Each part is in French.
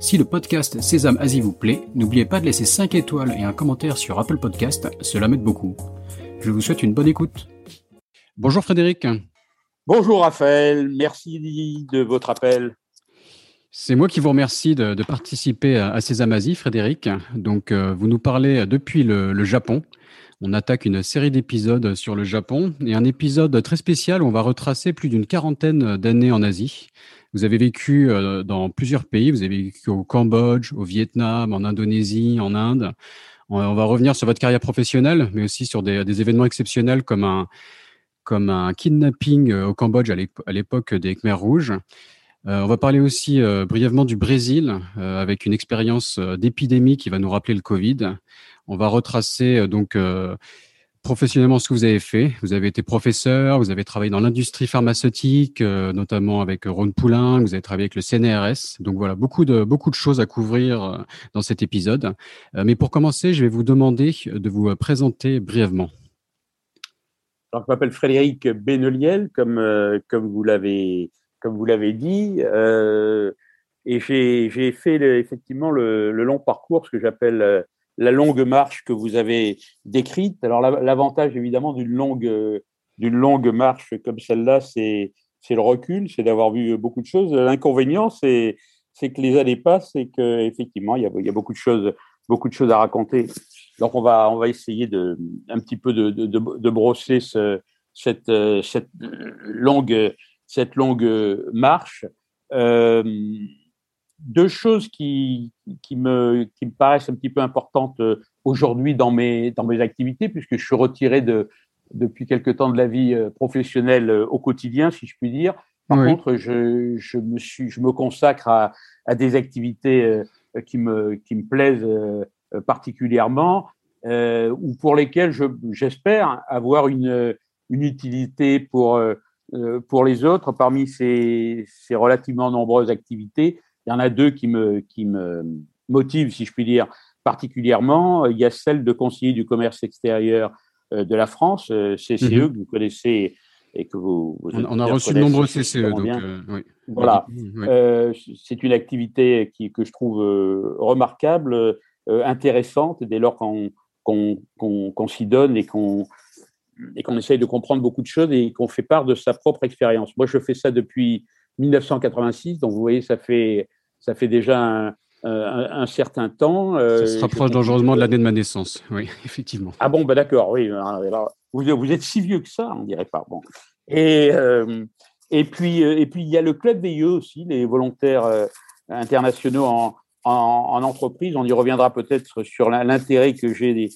Si le podcast Sésame Asie vous plaît, n'oubliez pas de laisser 5 étoiles et un commentaire sur Apple Podcast, cela m'aide beaucoup. Je vous souhaite une bonne écoute. Bonjour Frédéric. Bonjour Raphaël, merci de votre appel. C'est moi qui vous remercie de, participer à, Sésame Asie, Frédéric. Donc, euh, vous nous parlez depuis le, Japon. On attaque une série d'épisodes sur le Japon et un épisode très spécial on va retracer plus d'une quarantaine d'années en Asie. Vous avez vécu euh, dans plusieurs pays, vous avez vécu au Cambodge, au Vietnam, en Indonésie, en Inde. On va revenir sur votre carrière professionnelle, mais aussi sur des, événements exceptionnels comme un, comme un kidnapping euh, au Cambodge à l'époque des Khmers rouges. Euh, on va parler aussi brièvement du Brésil avec une expérience d'épidémie qui va nous rappeler le Covid. On va retracer donc professionnellement ce que vous avez fait. Vous avez été professeur, vous avez travaillé dans l'industrie pharmaceutique, euh, notamment avec Ron Poulain, vous avez travaillé avec le CNRS. Donc voilà, beaucoup de, beaucoup de choses à couvrir euh, dans cet épisode. Euh, mais pour commencer, je vais vous demander de vous présenter brièvement. Alors, je m'appelle Frédéric Beneliel, comme, comme vous l'avez comme vous l'avez dit, et j'ai fait effectivement le, long parcours, ce que j'appelle la longue marche que vous avez décrite. Alors l'avantage évidemment d'une longue, d'une longue marche comme celle-là, c'est le recul, c'est d'avoir vu beaucoup de choses. L'inconvénient, c'est que les années passent et qu'effectivement, il il y a beaucoup de choses, beaucoup de choses à raconter. Donc on va, on va essayer de, un petit peu de, de, brosser ce, cette, cette, longue, cette longue marche. Euh, deux choses qui, qui, me, qui me paraissent un petit peu importantes euh, aujourd'hui dans mes, dans mes activités, puisque je suis retiré de, depuis quelque temps de la vie euh, professionnelle euh, au quotidien, si je puis dire. Par contre, je, je, me suis, je me consacre à, à des activités qui me, qui me plaisent particulièrement, euh, ou pour lesquelles j'espère avoir une, une utilité pour, pour les autres. Parmi ces, ces relativement nombreuses activités, il y en a deux qui me, qui me motivent, si je puis dire, particulièrement. Il y a celle de conseiller du commerce extérieur euh, de la France, euh, CCE, mhm. que vous connaissez et que vous. on, a reçu de nombreux CCE. Donc, euh, oui. Voilà. c'est une activité qui, que je trouve remarquable, intéressante, dès lors qu'on s'y donne et qu'on et qu'on essaye de comprendre beaucoup de choses et qu'on fait part de sa propre expérience. Moi, je fais ça depuis 1986, donc vous voyez, ça fait ça fait déjà un, certain temps. Euh, ça se rapproche dangereusement de l'année de ma naissance, oui, effectivement. Ah bon, ben d'accord, oui. vous, vous, êtes si vieux que ça, on dirait pas. Bon. Et, euh, et, puis, euh, et puis, il y a le club VIE aussi, les volontaires internationaux en, en, entreprise. On y reviendra peut-être sur l'intérêt que j'ai,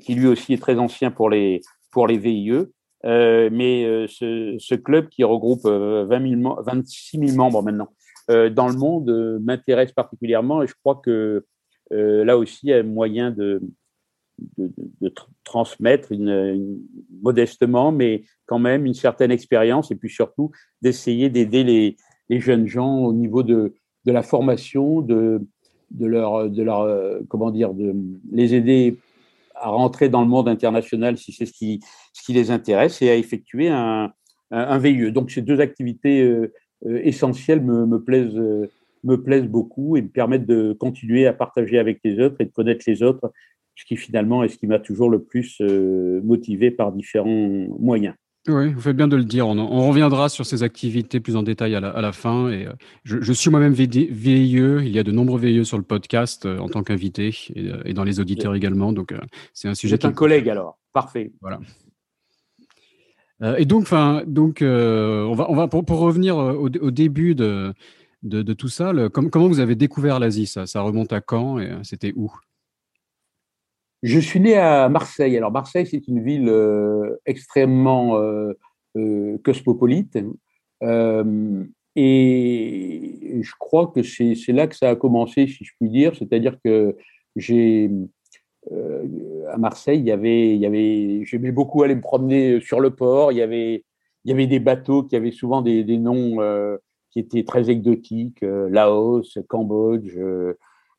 qui lui aussi est très ancien pour les, pour les VIE. mais ce, ce, club qui regroupe 20 000, 26 000 membres maintenant, euh, dans le monde euh, m'intéresse particulièrement et je crois que euh, là aussi, il y a moyen de, transmettre modestement, mais quand même une certaine expérience et puis surtout d'essayer d'aider les, les, jeunes gens au niveau de, de la formation, de, de leur, de leur comment dire, de les aider à rentrer dans le monde international si c'est ce qui, les intéresse et à effectuer un, un, VIE. Donc, ces deux activités euh, essentiels me, me, plaisent, euh, me plaisent beaucoup et me permettent de continuer à partager avec les autres et de connaître les autres, ce qui finalement est ce qui m'a toujours le plus euh, motivé par différents moyens. Oui, vous faites bien de le dire. On, on, reviendra sur ces activités plus en détail à la, à la fin. Et je, je suis moi-même VIE. Il y a de nombreux VIE sur le podcast en tant qu'invité et, et, dans les auditeurs également. Donc, c'est un sujet. Vous êtes un collègue alors. Parfait. Voilà. Euh, et donc, enfin, donc, euh, on va, on va pour, revenir euh, au, début de, de, tout ça. comment vous avez découvert l'Asie? Ça, ça remonte à quand et c'était où? Je suis né à Marseille. Alors Marseille, c'est une ville extrêmement cosmopolite. et je crois que c'est là que ça a commencé, si je puis dire. C'est-à-dire que j'ai à Marseille, il y avait, il y avait, j'aimais beaucoup aller me promener sur le port. Il y avait, il y avait des bateaux qui avaient souvent des, noms qui étaient très exotiques, Laos, Cambodge,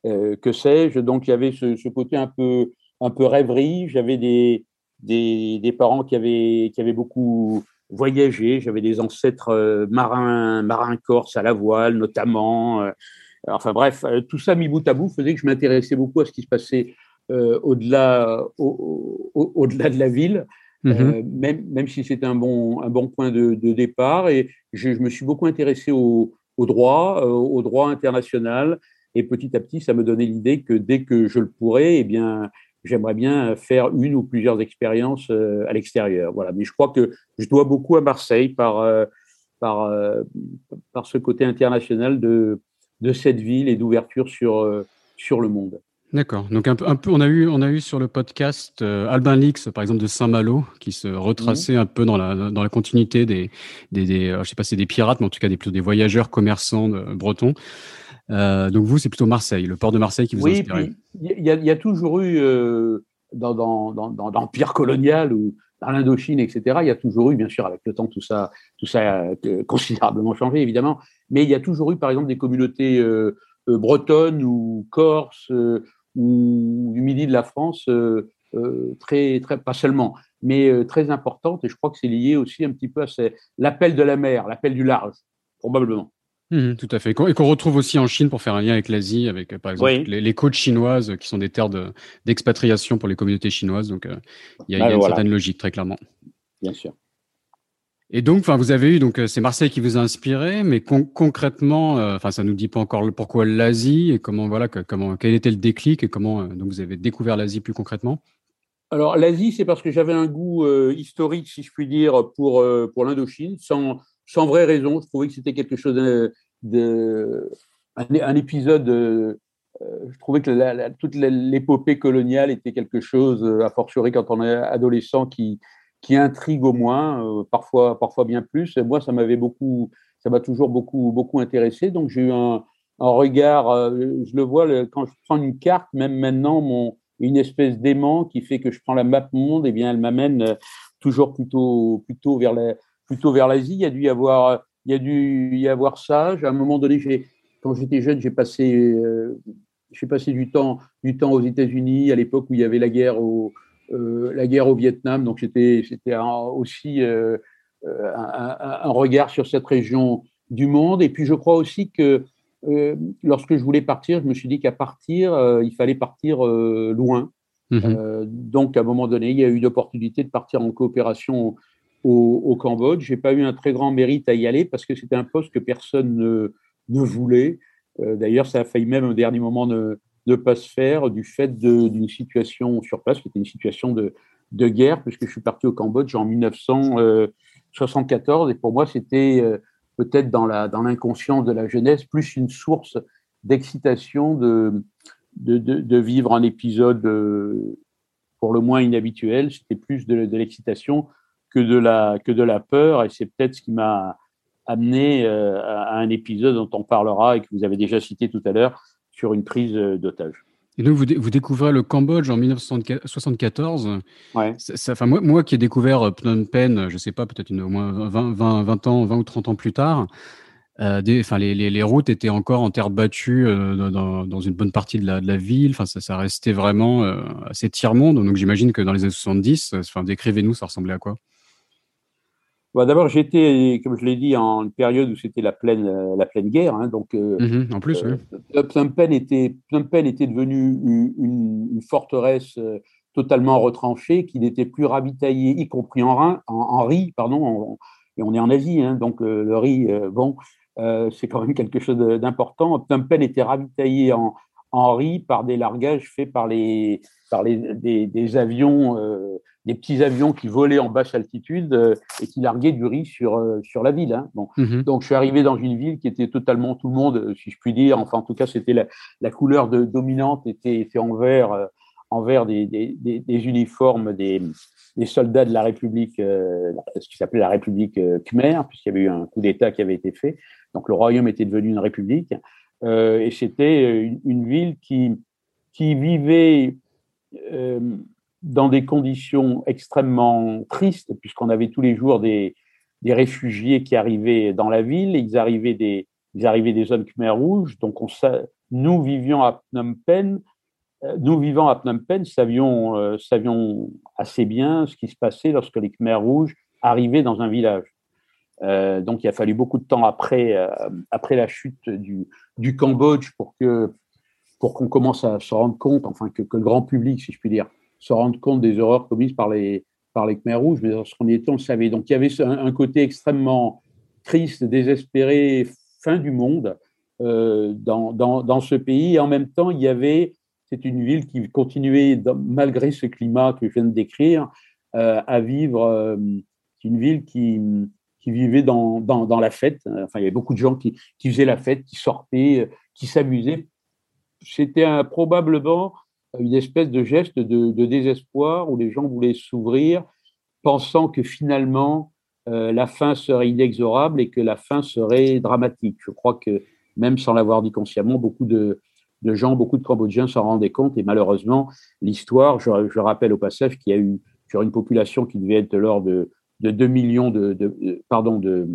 que sais-je. Donc il y avait ce, côté un peu, un peu rêverie. J'avais des, des, des, parents qui avaient, qui avaient beaucoup voyagé. J'avais des ancêtres marins, marins corses à la voile, notamment. Enfin bref, euh, tout ça mis bout à bout faisait que je m'intéressais beaucoup à ce qui se passait euh, au-delà au, au, delà de la ville, euh, même, même si c'était un bon, un bon point de, de départ. Et je, je, me suis beaucoup intéressé au, au droit, euh, au droit international. Et petit à petit, ça me donnait l'idée que dès que je le pourrais, eh bien, j'aimerais bien faire une ou plusieurs expériences à l'extérieur. Voilà. Mais je crois que je dois beaucoup à Marseille par, par, par ce côté international de, de cette ville et d'ouverture sur, euh, sur le monde. D'accord. Donc un peu, un peu, on a eu, on a eu sur le podcast euh, Albin Lix, par exemple de Saint-Malo, qui se retraçait mhm. un peu dans la dans la continuité des, des, des euh, je sais pas, c'est des pirates, mais en tout cas des plutôt des voyageurs commerçants bretons. Donc vous, c'est plutôt Marseille, le port de Marseille qui vous oui, a inspiré. Il y, y, a toujours eu dans, dans, dans, dans l'empire colonial ou dans l'Indochine, etc. Il y a toujours eu, bien sûr, avec le temps, tout ça, tout ça a considérablement changé, évidemment. Mais il y a toujours eu, par exemple, des communautés euh, euh, bretonnes ou corses euh, ou du midi de la France très, très, pas seulement, mais très importantes. Et je crois que c'est lié aussi un petit peu à l'appel de la mer, l'appel du large, probablement. Mmh, tout à fait. Et qu'on retrouve aussi en Chine pour faire un lien avec l'Asie, avec par exemple les, côtes chinoises qui sont des terres d'expatriation pour les communautés chinoises. Donc il y a, bah, une certaine logique, très clairement. Bien sûr. Et donc, enfin, vous avez eu donc c'est Marseille qui vous a inspiré, mais concrètement, euh, enfin, ça nous dit pas encore pourquoi l'Asie et comment voilà, comment quel était le déclic et comment euh, donc vous avez découvert l'Asie plus concrètement? Alors l'Asie, c'est parce que j'avais un goût euh, historique, si je puis dire, pour pour l'Indochine, sans sans vraie raison. Je trouvais que c'était quelque chose de, un, épisode. je trouvais que toute l'épopée coloniale était quelque chose, à fortiori quand on est adolescent, qui qui intrigue au moins, euh, parfois, parfois bien plus. Moi, ça m'avait beaucoup, ça m'a toujours beaucoup, beaucoup intéressé. Donc, j'ai eu un, un regard, euh, je le vois quand je prends une carte, même maintenant, mon, une espèce d'aimant qui fait que je prends la map monde, et eh bien, elle m'amène euh, toujours plutôt, plutôt vers la, plutôt vers l'Asie. Il y a dû y avoir, il y a dû y avoir ça. À un moment donné, j'ai, quand j'étais jeune, j'ai passé, j'ai passé du temps, du temps aux États-Unis à l'époque où il y avait la guerre au, euh, la guerre au Vietnam. Donc c'était aussi euh, euh, un, regard sur cette région du monde. Et puis je crois aussi que lorsque je voulais partir, je me suis dit qu'à partir, il fallait partir loin. Mhm. donc, à un moment donné, il y a eu l'opportunité de partir en coopération au, au Cambodge. J'ai pas eu un très grand mérite à y aller parce que c'était un poste que personne ne, voulait. D'ailleurs, ça a failli même au dernier moment ne, pas se faire du fait d'une situation sur place qui était une situation de, de, guerre, puisque je suis parti au Cambodge en 1974 et pour moi c'était euh, peut-être dans l'inconscience de la jeunesse plus une source d'excitation de, de, vivre un épisode euh, pour le moins inhabituel. C'était plus de, l'excitation que de la que de la peur et c'est peut-être ce qui m'a amené euh, à un épisode dont on parlera et que vous avez déjà cité tout à l'heure, sur une prise euh, d'otage. Et donc, vous, vous, découvrez le Cambodge en 1974. Ouais. Ça, enfin, moi, moi, qui ai découvert euh, Phnom Penh, je ne sais pas, peut-être au moins 20, 20, 20, ans, 20 ou 30 ans plus tard, euh, des, enfin, les, les, les, routes étaient encore en terre battue euh, dans, dans, une bonne partie de la, de la ville. Enfin, ça, ça restait vraiment euh, assez tiers-monde. Donc, j'imagine que dans les années 70, enfin, décrivez-nous, ça ressemblait à quoi? Bah, D'abord, j'étais, comme je l'ai dit, en une période où c'était la pleine, euh, la pleine guerre. Hein, donc, euh, mhm, en plus, euh, Phnom Penh était, était devenu une, une, forteresse totalement retranchée, qui n'était plus ravitaillée, y compris en, rein, en, riz, pardon, et on est en Asie, hein, donc le riz, bon, c'est quand même quelque chose d'important. Phnom Penh était ravitaillé en, en riz par des largages faits par les, par les, des, des avions des petits avions qui volaient en basse altitude euh, et qui larguaient du riz sur, euh, sur la ville. Hein. Bon. Mhm. Donc, je suis arrivé dans une ville qui était totalement tout le monde, euh, si je puis dire. Enfin, en tout cas, c'était la, la, couleur de, dominante était, était en vert, en vert des, des, des, uniformes des, des, soldats de la République, ce qui s'appelait la République Khmer, puisqu'il y avait eu un coup d'État qui avait été fait. Donc, le royaume était devenu une république. et c'était une, une, ville qui, qui vivait dans des conditions extrêmement tristes, puisqu'on avait tous les jours des, réfugiés qui arrivaient dans la ville, ils arrivaient des, ils arrivaient des zones Khmer rouges, donc on, nous vivions à Phnom Penh, euh, nous vivant à Phnom Penh, savions, euh, savions assez bien ce qui se passait lorsque les Khmer rouges arrivaient dans un village. Euh, donc il a fallu beaucoup de temps après, après la chute du, Cambodge pour que pour qu'on commence à se rendre compte, enfin que, le grand public, si je puis dire, se rende compte des horreurs commises par les, par les Khmer rouges, mais lorsqu'on y était, on le savait. Donc il y avait un, côté extrêmement triste, désespéré, fin du monde euh, dans, dans, dans, ce pays. Et en même temps, il y avait, c'est une ville qui continuait, malgré ce climat que je viens de décrire, euh, à vivre. Euh, une ville qui, qui vivait dans, dans, dans, la fête. Enfin, il y avait beaucoup de gens qui, qui faisaient la fête, qui sortaient, qui s'amusaient. C'était probablement une espèce de geste de, désespoir où les gens voulaient s'ouvrir, pensant que finalement euh, la fin serait inexorable et que la fin serait dramatique. Je crois que même sans l'avoir dit consciemment, beaucoup de, de, gens, beaucoup de Cambodgiens s'en rendaient compte et malheureusement, l'histoire, je, je, rappelle au passage qu'il y a eu sur une population qui devait être de l'ordre de de 2 millions de, de pardon, de,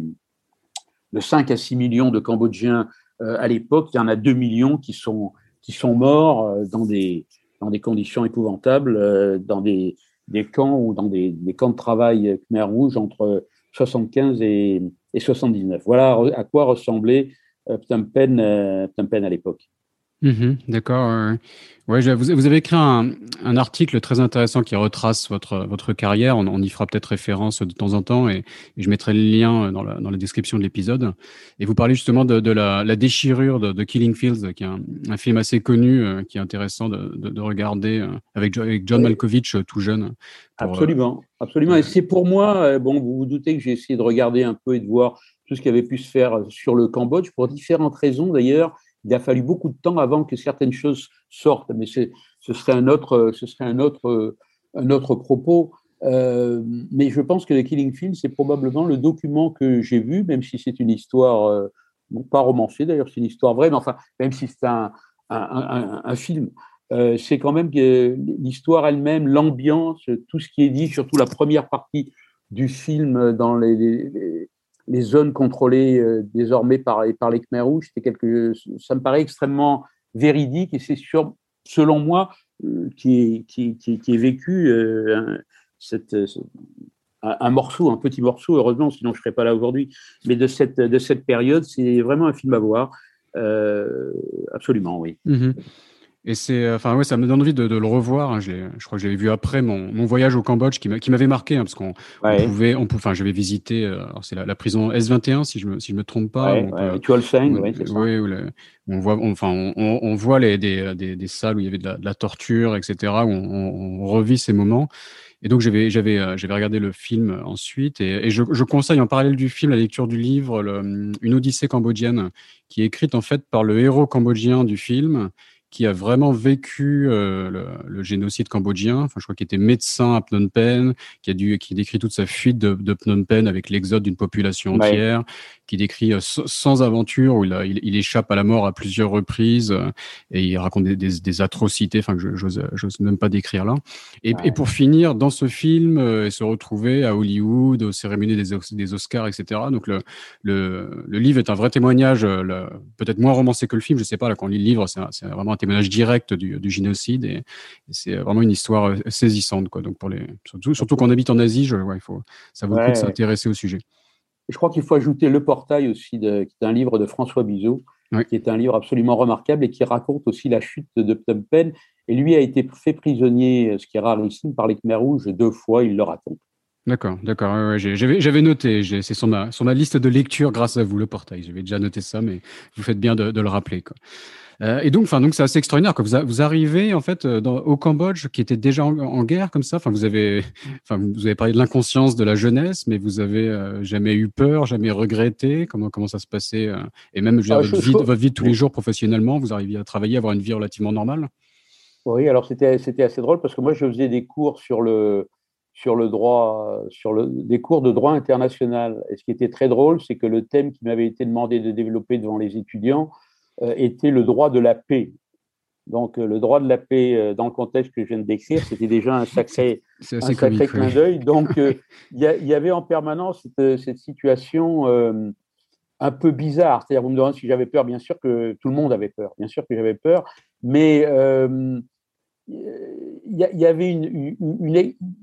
de 5 à 6 millions de Cambodgiens euh, à l'époque, il y en a 2 millions qui sont, qui sont morts euh, dans, des, dans des conditions épouvantables, euh, dans des, des camps ou dans des, des, camps de travail Khmer Rouge entre 75 et, et 79. Voilà à quoi ressemblait Phnom Penh, Phnom Penh à l'époque. Mmh D'accord. Ouais, vous, vous, avez écrit un, un, article très intéressant qui retrace votre, votre carrière. On, on y fera peut-être référence de temps en temps et, et, je mettrai le lien dans la, dans la description de l'épisode. Et vous parlez justement de, de la, la, déchirure de, de, Killing Fields, qui est un, un film assez connu, euh, qui est intéressant de, de regarder euh, avec, avec, John Malkovich euh, tout jeune. Pour, absolument, absolument. Et c'est pour moi, bon, vous vous doutez que j'ai essayé de regarder un peu et de voir tout ce qui avait pu se faire sur le Cambodge pour différentes raisons d'ailleurs il a fallu beaucoup de temps avant que certaines choses sortent, mais ce serait un autre, propos. Euh, mais je pense que The Killing Field, c'est probablement le document que j'ai vu, même si c'est une histoire, euh, pas romancée d'ailleurs, c'est une histoire vraie, mais enfin, même si c'est un, film, euh, c'est quand même l'histoire elle-même, l'ambiance, tout ce qui est dit, surtout la première partie du film dans les, les zones contrôlées euh, désormais par, par les Khmer rouges, quelque, ça me paraît extrêmement véridique et c'est sur, selon moi, euh, qui, qui, qui, qui, est vécu euh, un, cette, un, morceau, un petit morceau, heureusement, sinon je ne serais pas là aujourd'hui, mais de cette, de cette période, c'est vraiment un film à voir. Absolument, oui. Mm -hmm. Et c'est, euh, enfin ouais, ça me donne envie de, de le revoir. Hein. Je, je, crois que je l'avais vu après mon, mon, voyage au Cambodge, qui m'avait marqué, hein, parce qu'on ouais. pouvait, on enfin, j'avais visité, euh, c'est la, la, prison S21, si je me, si je me trompe pas. Ouais, ouais, peut, ouais, c'est ça. Oui, on voit, enfin, on, on, voit les, des, des, des, salles où il y avait de la, de la torture, etc., où on, on, revit ces moments. Et donc j'avais j'avais euh, j'avais regardé le film ensuite et, et je, je, conseille en parallèle du film la lecture du livre le, Une Odyssée cambodgienne qui est écrite en fait par le héros cambodgien du film qui a vraiment vécu euh, le, le, génocide cambodgien. Enfin, je crois qu'il était médecin à Phnom Penh, qui a dû, qui décrit toute sa fuite de, de Phnom Penh avec l'exode d'une population entière, ouais. qui décrit euh, sans aventure où il, a, il, il, échappe à la mort à plusieurs reprises euh, et il raconte des, des, des atrocités, enfin que j'ose, même pas décrire là. Et, ouais. et, pour finir, dans ce film, et se retrouver à Hollywood, aux cérémonies des, des Oscars, etc. Donc le, le, le, livre est un vrai témoignage, peut-être moins romancé que le film, je sais pas. Là, quand on lit le livre, c'est vraiment témoignage direct du, du génocide et, et c'est vraiment une histoire euh, saisissante quoi. Donc pour les surtout surtout qu'on habite en Asie, je, ouais, il faut ça vaut le coup de s'intéresser au sujet. Je crois qu'il faut ajouter Le Portail aussi, de, qui est un livre de François Bizot, oui. qui est un livre absolument remarquable et qui raconte aussi la chute de Phnom Penh. Et lui a été fait prisonnier, ce qui est rarissime, par les Khmer rouges deux fois, il le raconte. D'accord, d'accord. Ouais, ouais, J'avais noté, c'est sur ma, sur ma liste de lecture grâce à vous, le portail. J'avais déjà noté ça, mais vous faites bien de, de le rappeler. Quoi. Euh, et donc, enfin, donc c'est assez extraordinaire. Quand vous, a, vous arrivez en fait euh, dans, au Cambodge, qui était déjà en, en, guerre comme ça. Enfin, vous avez, enfin, vous avez parlé de l'inconscience de la jeunesse, mais vous avez euh, jamais eu peur, jamais regretté? Comment comment ça se passait euh, Et même, je veux dire, ah, votre, vie, votre vie de tous les jours professionnellement, vous arriviez à travailler, avoir une vie relativement normale? Oui, alors c'était c'était assez drôle parce que moi, je faisais des cours sur le sur le droit, sur le, des cours de droit international. Et ce qui était très drôle, c'est que le thème qui m'avait été demandé de développer devant les étudiants, euh, était le droit de la paix. Donc, le droit de la paix, dans le contexte que je viens de décrire, c'était déjà un sacré, un sacré clin d'œil. Donc, il y, avait en permanence cette, situation un peu bizarre. C'est-à-dire, vous me demandez si j'avais peur, bien sûr que tout le monde avait peur, bien sûr que j'avais peur, mais il y, avait une,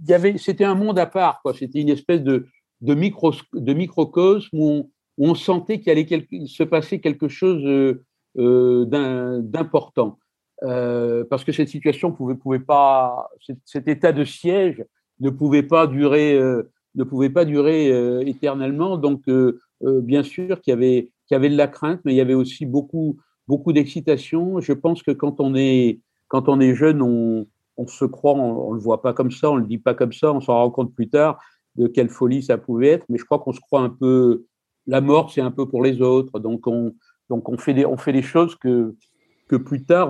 y avait, c'était un monde à part, quoi. C'était une espèce de, de, micro, de microcosme où on, sentait qu'il allait se passer quelque chose euh, euh, d'important. Euh, parce que cette situation pouvait, pouvait pas, cet état de siège ne pouvait pas durer, ne pouvait pas durer éternellement. Donc, bien sûr qu'il y avait, qu'il y avait de la crainte, mais il y avait aussi beaucoup, beaucoup d'excitation. Je pense que quand on est, quand on est jeune, on, se croit, on, ne le voit pas comme ça, on le dit pas comme ça, on s'en rend compte plus tard de quelle folie ça pouvait être, mais je crois qu'on se croit un peu, la mort c'est un peu pour les autres, donc on, fait des, choses que, plus tard,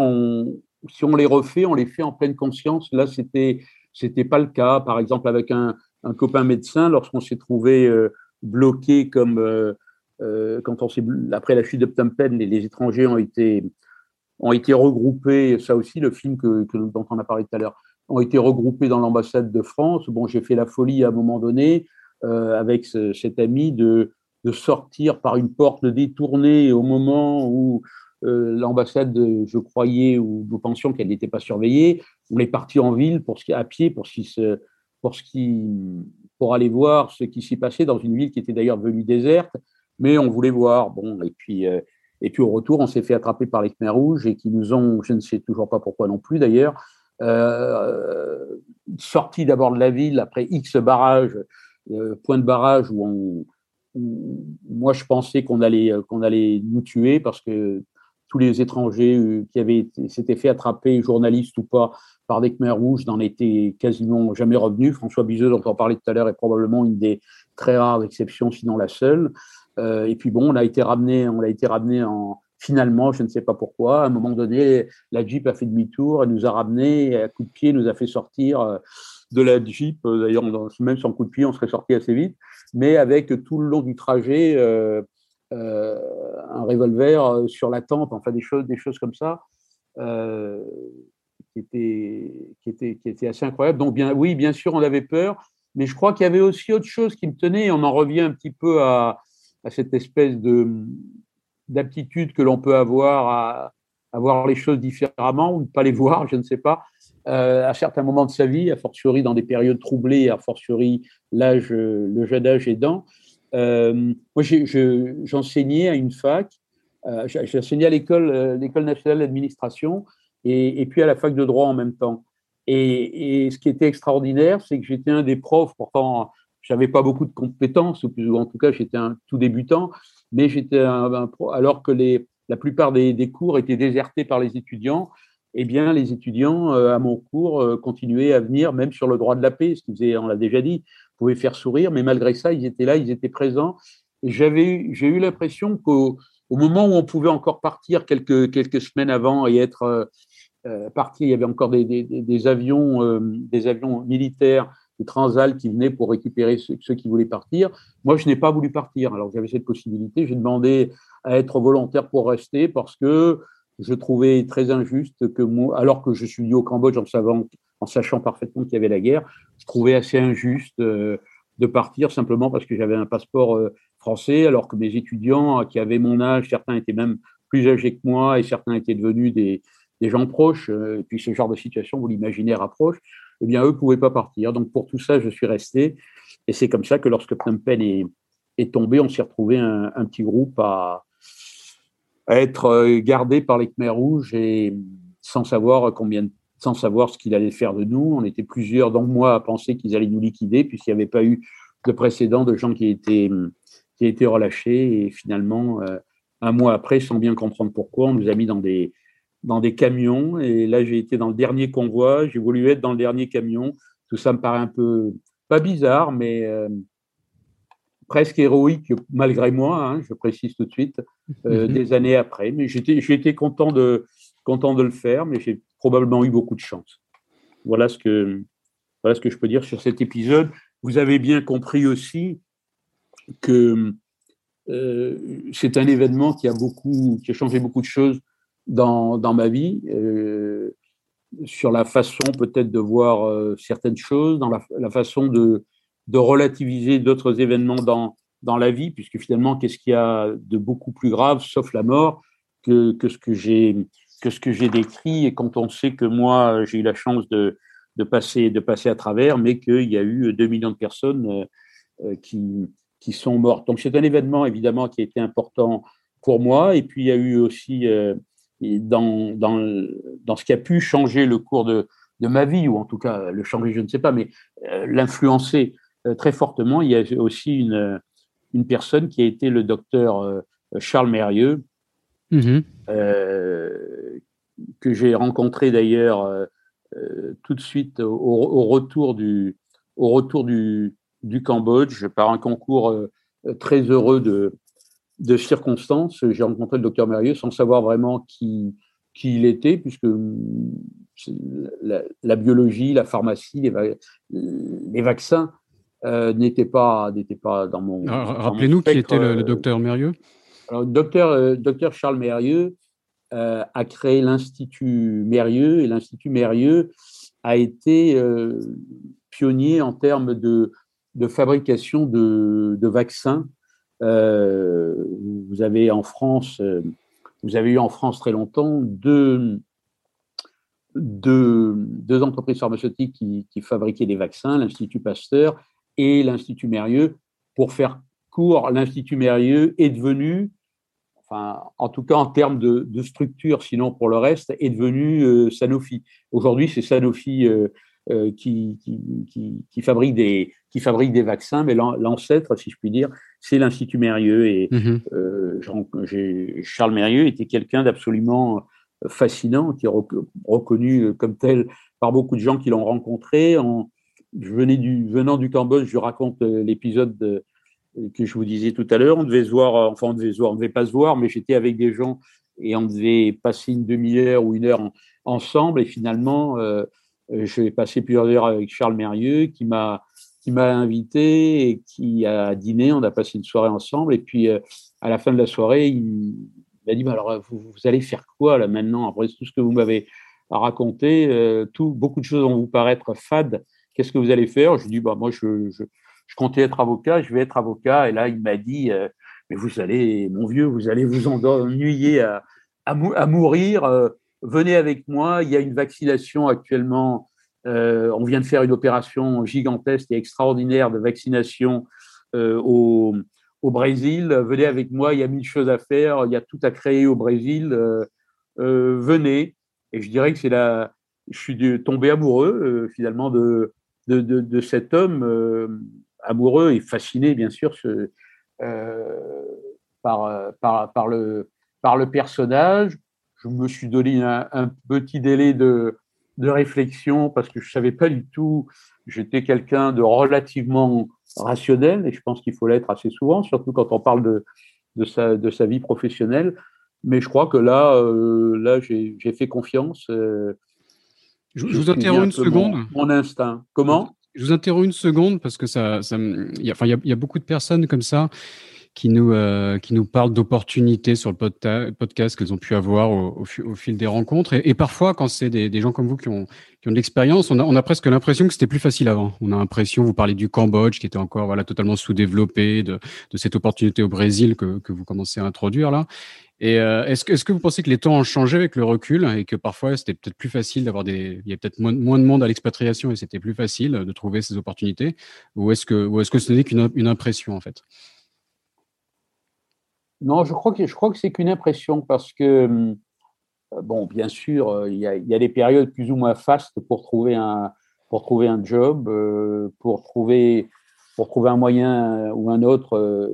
si on les refait, on les fait en pleine conscience. Là, c'était, c'était pas le cas. Par exemple, avec un, copain médecin, lorsqu'on s'est trouvé euh, bloqué comme euh, euh, quand on s'est, après la chute de Phnom Penh, les étrangers ont été ont été regroupés, ça aussi, le film que, dont on a parlé tout à l'heure, ont été regroupés dans l'ambassade de France. Bon, j'ai fait la folie à un moment donné euh, avec cet ami de, sortir par une porte détournée au moment où euh, l'ambassade, je croyais ou nous pensions qu'elle n'était pas surveillée. On est parti en ville pour ce, à pied pour ce, pour aller voir ce qui s'y passait dans une ville qui était d'ailleurs devenue déserte, mais on voulait voir. Bon, et puis euh, et puis au retour, on s'est fait attraper par les Khmer rouges et qui nous ont, je ne sais toujours pas pourquoi non plus d'ailleurs, euh, sortis d'abord de la ville après X barrages, euh, point de barrage où, moi je pensais qu'on allait qu'on allait nous tuer parce que tous les étrangers euh, qui avaient s'étaient fait attraper, journalistes ou pas, par des Khmer rouges, n'en étaient quasiment jamais revenus. François Bizeux, dont on parlait tout à l'heure, est probablement une des très rares exceptions, sinon la seule. Euh, et puis bon, on a été ramené, on a été ramené en finalement, je ne sais pas pourquoi, à un moment donné, la Jeep a fait demi-tour, elle nous a ramené à coup de pied, nous a fait sortir euh, de la Jeep. Euh, d'ailleurs, même sans coup de pied, on serait sorti assez vite, mais avec tout le long du trajet un revolver sur la tempe, enfin des choses, des choses comme ça. qui étaient, qui, était, qui était assez incroyable. Donc, bien, oui, bien sûr, on avait peur, mais je crois qu'il y avait aussi autre chose qui me tenait. On en revient un petit peu à, à cette espèce de d'aptitude que l'on peut avoir à, à, voir les choses différemment ou ne pas les voir, je ne sais pas, euh, à certains moments de sa vie, a fortiori dans des périodes troublées, a fortiori l'âge, le jeune âge aidant. Euh, moi, j'enseignais à une fac, euh, j'enseignais à l'école, l'école nationale d'administration et, puis à la fac de droit en même temps. Et ce qui était extraordinaire, c'est que j'étais un des profs, pourtant j'avais pas beaucoup de compétences, ou en tout cas j'étais un tout débutant, mais j'étais un, alors que les, la plupart des, des, cours étaient désertés par les étudiants, eh bien les étudiants euh, à mon cours euh, continuaient à venir, même sur le droit de la paix, ce qu'ils on l'a déjà dit, pouvaient faire sourire, mais malgré ça, ils étaient là, ils étaient présents. J'avais, j'ai eu l'impression qu'au au moment où on pouvait encore partir quelques, quelques semaines avant et être euh, parti, il y avait encore des, des avions, des avions militaires le Transal qui venait pour récupérer ceux, qui voulaient partir. Moi, je n'ai pas voulu partir. Alors, j'avais cette possibilité. J'ai demandé à être volontaire pour rester parce que je trouvais très injuste que moi, alors que je suis venu au Cambodge en, sachant parfaitement qu'il y avait la guerre, je trouvais assez injuste euh, de partir simplement parce que j'avais un passeport euh, français, alors que mes étudiants qui avaient mon âge, certains étaient même plus âgés que moi et certains étaient devenus des, gens proches. Euh, et puis ce genre de situation, vous l'imaginez, rapproche eh bien, eux ne pouvaient pas partir. Donc, pour tout ça, je suis resté. Et c'est comme ça que lorsque Phnom Penh est, tombé, on s'est retrouvé un, petit groupe à, être euh, gardé par les Khmer rouges et sans savoir combien sans savoir ce qu'il allait faire de nous. On était plusieurs, dont moi, à penser qu'ils allaient nous liquider, puisqu'il n'y avait pas eu de précédent de gens qui étaient, qui étaient relâchés. Et finalement, euh, un mois après, sans bien comprendre pourquoi, on nous a mis dans des, dans des camions. Et là, j'ai été dans le dernier convoi, j'ai voulu être dans le dernier camion. Tout ça me paraît un peu, pas bizarre, mais euh, presque héroïque malgré moi, hein, je précise tout de suite, euh, mhm. des années après. Mais j'ai été content de, content de le faire, mais j'ai probablement eu beaucoup de chance. Voilà ce que, voilà ce que je peux dire sur cet épisode. Vous avez bien compris aussi que euh, c'est un événement qui a beaucoup, qui a changé beaucoup de choses dans, dans ma vie, sur la façon peut-être de voir certaines choses, dans la, façon de, de relativiser d'autres événements dans, dans la vie, puisque finalement, qu'est-ce qu'il y a de beaucoup plus grave, sauf la mort, que, que ce que j'ai que ce que j'ai décrit, et quand on sait que moi, j'ai eu la chance de, de, passer, de passer à travers, mais qu'il y a eu 2 millions de personnes euh, qui, qui sont mortes. Donc c'est un événement, évidemment, qui a été important pour moi, et puis il y a eu aussi, euh, dans, dans, dans ce qui a pu changer le cours de, de ma vie, ou en tout cas le changer, je ne sais pas, mais euh, l'influencer très fortement, il y a aussi une, une personne qui a été le docteur euh, Charles Mérieux, mhm. euh, que j'ai rencontré d'ailleurs euh, tout de suite au, retour du, au retour du, du, Cambodge par un concours très heureux de, de circonstances. J'ai rencontré le docteur Mérieux sans savoir vraiment qui, qui il était, puisque mm, la, biologie, la pharmacie, les, les vaccins euh, n'était pas dans mon. Rappelez-nous qui était le, docteur Mérieux. Alors, docteur euh, docteur Charles Mérieux euh, a créé l'institut Mérieux et l'institut Mérieux a été pionnier en termes de de fabrication de, de vaccins. Vous avez en France, vous avez eu en France très longtemps deux deux, entreprises pharmaceutiques qui, fabriquaient des vaccins, l'Institut Pasteur et l'Institut Mérieux. Pour faire court, l'Institut Mérieux est devenu, enfin, en tout cas en termes de, structure, sinon pour le reste, est devenu euh, Sanofi. Aujourd'hui, c'est Sanofi euh, euh, qui, fabrique des, qui fabrique des vaccins, mais l'ancêtre, si je puis dire, c'est l'Institut Mérieux. Et mm-hmm. Charles Mérieux était quelqu'un d'absolument fascinant, qui est reconnu comme tel par beaucoup de gens qui l'ont rencontré. En, je venais du, venant du Cambodge, je raconte euh, l'épisode que je vous disais tout à l'heure. On devait se voir, euh, enfin, on devait se voir, on devait pas se voir, mais j'étais avec des gens et on devait passer une demi-heure ou une heure ensemble. Et finalement, euh, je vais passer plusieurs heures avec Charles Mérieux qui m'a m'a invité et qui a dîné. On a passé une soirée ensemble. Et puis, à la fin de la soirée, il m'a dit, alors, vous, vous, allez faire quoi là maintenant? Après tout ce que vous m'avez raconté, tout, beaucoup de choses vont vous paraître fades qu'est-ce que vous allez faire? Je dis, bah, moi, je, je, comptais être avocat, je vais être avocat. Et là, il m'a dit, euh, mais vous allez, mon vieux, vous allez vous ennuyer à, à, mourir. Euh, venez avec moi. Il y a une vaccination actuellement. Euh, on vient de faire une opération gigantesque et extraordinaire de vaccination au, au, Brésil. Venez avec moi. Il y a mille choses à faire. Il y a tout à créer au Brésil. venez. Et je dirais que c'est la, je suis tombé amoureux finalement de, de, de, cet homme euh, amoureux et fasciné, bien sûr, euh, par, par, par, le, par le personnage. Je me suis donné un, petit délai de, de réflexion parce que je ne savais pas du tout. J'étais quelqu'un de relativement rationnel et je pense qu'il faut l'être assez souvent, surtout quand on parle de, de, sa, de sa vie professionnelle. Mais je crois que là, euh, là j'ai fait confiance. Je, vous interromps une seconde. Mon, instinct. Comment? Je vous interromps une seconde parce que ça, ça il y, a, enfin, il y, a, beaucoup de personnes comme ça qui nous, euh, qui nous parlent d'opportunités sur le podcast qu'elles ont pu avoir au, au, fil des rencontres. Et, parfois, quand c'est des, des, gens comme vous qui ont, qui ont de l'expérience, on a, on a presque l'impression que c'était plus facile avant. On a l'impression, vous parlez du Cambodge qui était encore voilà, totalement sous-développé, de, de cette opportunité au Brésil que, que vous commencez à introduire là. Et euh, est-ce que, est que vous pensez que les temps ont changé avec le recul et que parfois c'était peut-être plus facile d'avoir des, il y a peut-être moins, moins, de monde à l'expatriation et c'était plus facile de trouver ces opportunités, ou est-ce que, ou est-ce que ce n'est qu'une une impression en fait? Non, je crois que je crois que c'est qu'une impression parce que hum, bon, bien sûr, euh, il y, a, des périodes plus ou moins fastes pour trouver un pour trouver un job, euh, pour trouver pour trouver un moyen ou un autre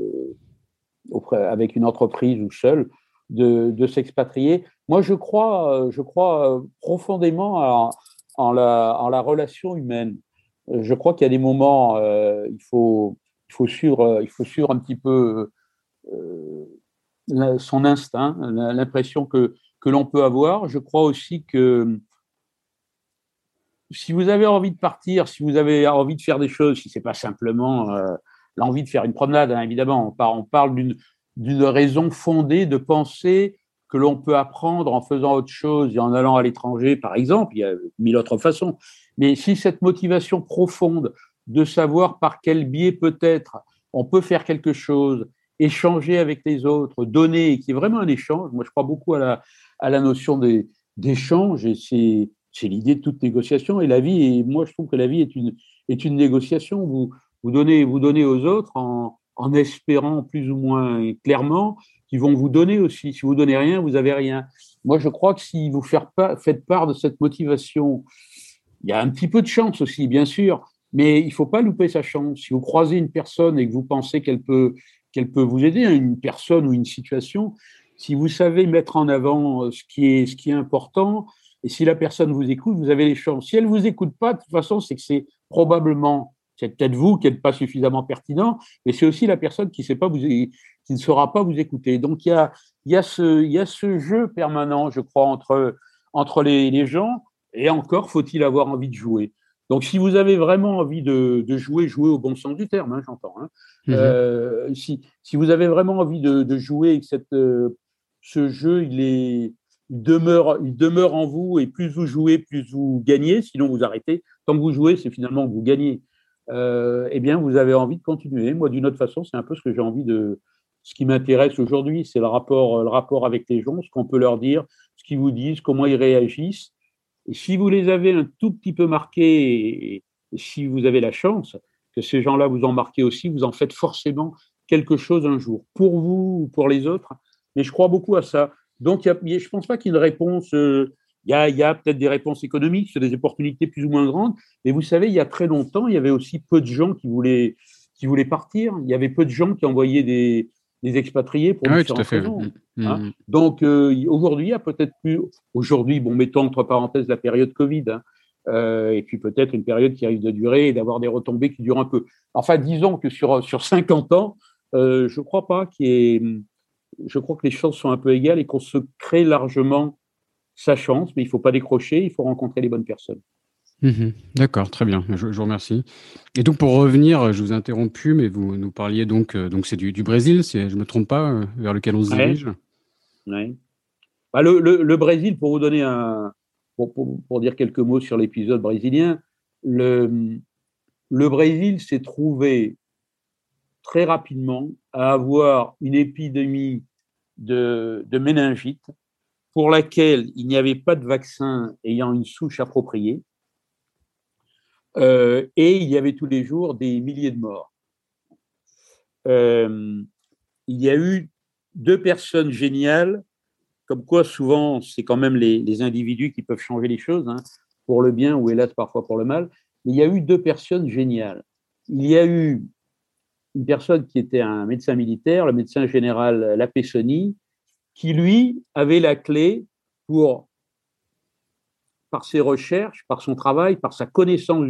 avec une entreprise ou seul de, s'expatrier. Moi, je crois, je crois profondément en, la, en la relation humaine. Je crois qu'il y a des moments, euh, il, faut, il, faut suivre, il faut suivre un petit peu euh, son instinct, l'impression que, que l'on peut avoir. Je crois aussi que si vous avez envie de partir, si vous avez envie de faire des choses, si c'est pas simplement euh, l'envie de faire une promenade, hein, évidemment, on, on parle d'une raison fondée de penser que l'on peut apprendre en faisant autre chose et en allant à l'étranger, par exemple, il y a mille autres façons. Mais si cette motivation profonde de savoir par quel biais peut-être on peut faire quelque chose, échanger avec les autres, donner, qui est vraiment un échange. Moi, je crois beaucoup à la, à la notion d'échange et c'est, l'idée de toute négociation. Et la vie, et moi, je trouve que la vie est une, est une négociation. Vous, vous, donnez, vous donnez aux autres en, en espérant plus ou moins clairement qu'ils vont vous donner aussi. Si vous donnez rien, vous avez rien. Moi, je crois que si vous faites part de cette motivation, il y a un petit peu de chance aussi, bien sûr, mais il ne faut pas louper sa chance. Si vous croisez une personne et que vous pensez qu'elle peut, qu'elle peut vous aider, hein, une personne ou une situation, si vous savez mettre en avant euh, ce qui est, important, et si la personne vous écoute, vous avez les chances. Si elle ne vous écoute pas, de toute façon, c'est que c'est probablement, c'est peut-être vous qui n'êtes pas suffisamment pertinent, mais c'est aussi la personne qui, sait pas vous, qui ne saura pas vous écouter. Donc il y a, y a, ce, y a ce jeu permanent, je crois, entre, entre les gens, et encore faut-il avoir envie de jouer. Donc, si vous avez vraiment envie de, jouer, jouer au bon sens du terme, hein, j'entends. Hein. Mhm. Euh, si, si, vous avez vraiment envie de, jouer et que cette, euh, ce jeu, il, est, demeure, il demeure en vous et plus vous jouez, plus vous gagnez, sinon vous arrêtez. Tant que vous jouez, c'est finalement que vous gagnez. Euh, eh bien, vous avez envie de continuer. Moi, d'une autre façon, c'est un peu ce que j'ai envie de. Ce qui m'intéresse aujourd'hui, c'est le rapport, le rapport avec les gens, ce qu'on peut leur dire, ce qu'ils vous disent, comment ils réagissent. Et si vous les avez un tout petit peu marqués, et si vous avez la chance que ces gens-là vous ont marqué aussi, vous en faites forcément quelque chose un jour, pour vous ou pour les autres. Mais je crois beaucoup à ça. Donc, je ne pense pas qu'il y ait une réponse. Euh, il y a, y a peut-être des réponses économiques sur des opportunités plus ou moins grandes. Mais vous savez, il y a très longtemps, il y avait aussi peu de gens qui voulaient, qui voulaient partir. Il y avait peu de gens qui envoyaient des, des expatriés pour ah oui, tout à fait. Mmh, hein. mmh. Donc euh, aujourd'hui, il y a peut-être plus. Aujourd'hui, bon, mettons entre parenthèses la période Covid, hein, euh, et puis peut-être une période qui risque de durer et d'avoir des retombées qui durent un peu. Enfin, disons que sur sur 50 ans, euh, je crois pas qu'il y ait. Je crois que les chances sont un peu égales et qu'on se crée largement sa chance, mais il faut pas décrocher, il faut rencontrer les bonnes personnes. Mhm. D'accord, très bien, je, vous remercie. Et donc pour revenir, je vous ai interrompu, mais vous nous parliez donc, euh, donc c'est du, Brésil, si je ne me trompe pas, euh, vers lequel on se dirige. Ouais. Bah, le, Brésil, pour vous donner un, pour, dire quelques mots sur l'épisode brésilien, le, le Brésil s'est trouvé très rapidement à avoir une épidémie de, de méningite pour laquelle il n'y avait pas de vaccin ayant une souche appropriée euh, et il y avait tous les jours des milliers de morts. Euh, il y a eu deux personnes géniales, comme quoi souvent c'est quand même les, individus qui peuvent changer les choses, hein, pour le bien ou hélas parfois pour le mal. Mais il y a eu deux personnes géniales. Il y a eu une personne qui était un médecin militaire, le médecin général Lapessoni, qui lui avait la clé pour par ses recherches, par son travail, par sa connaissance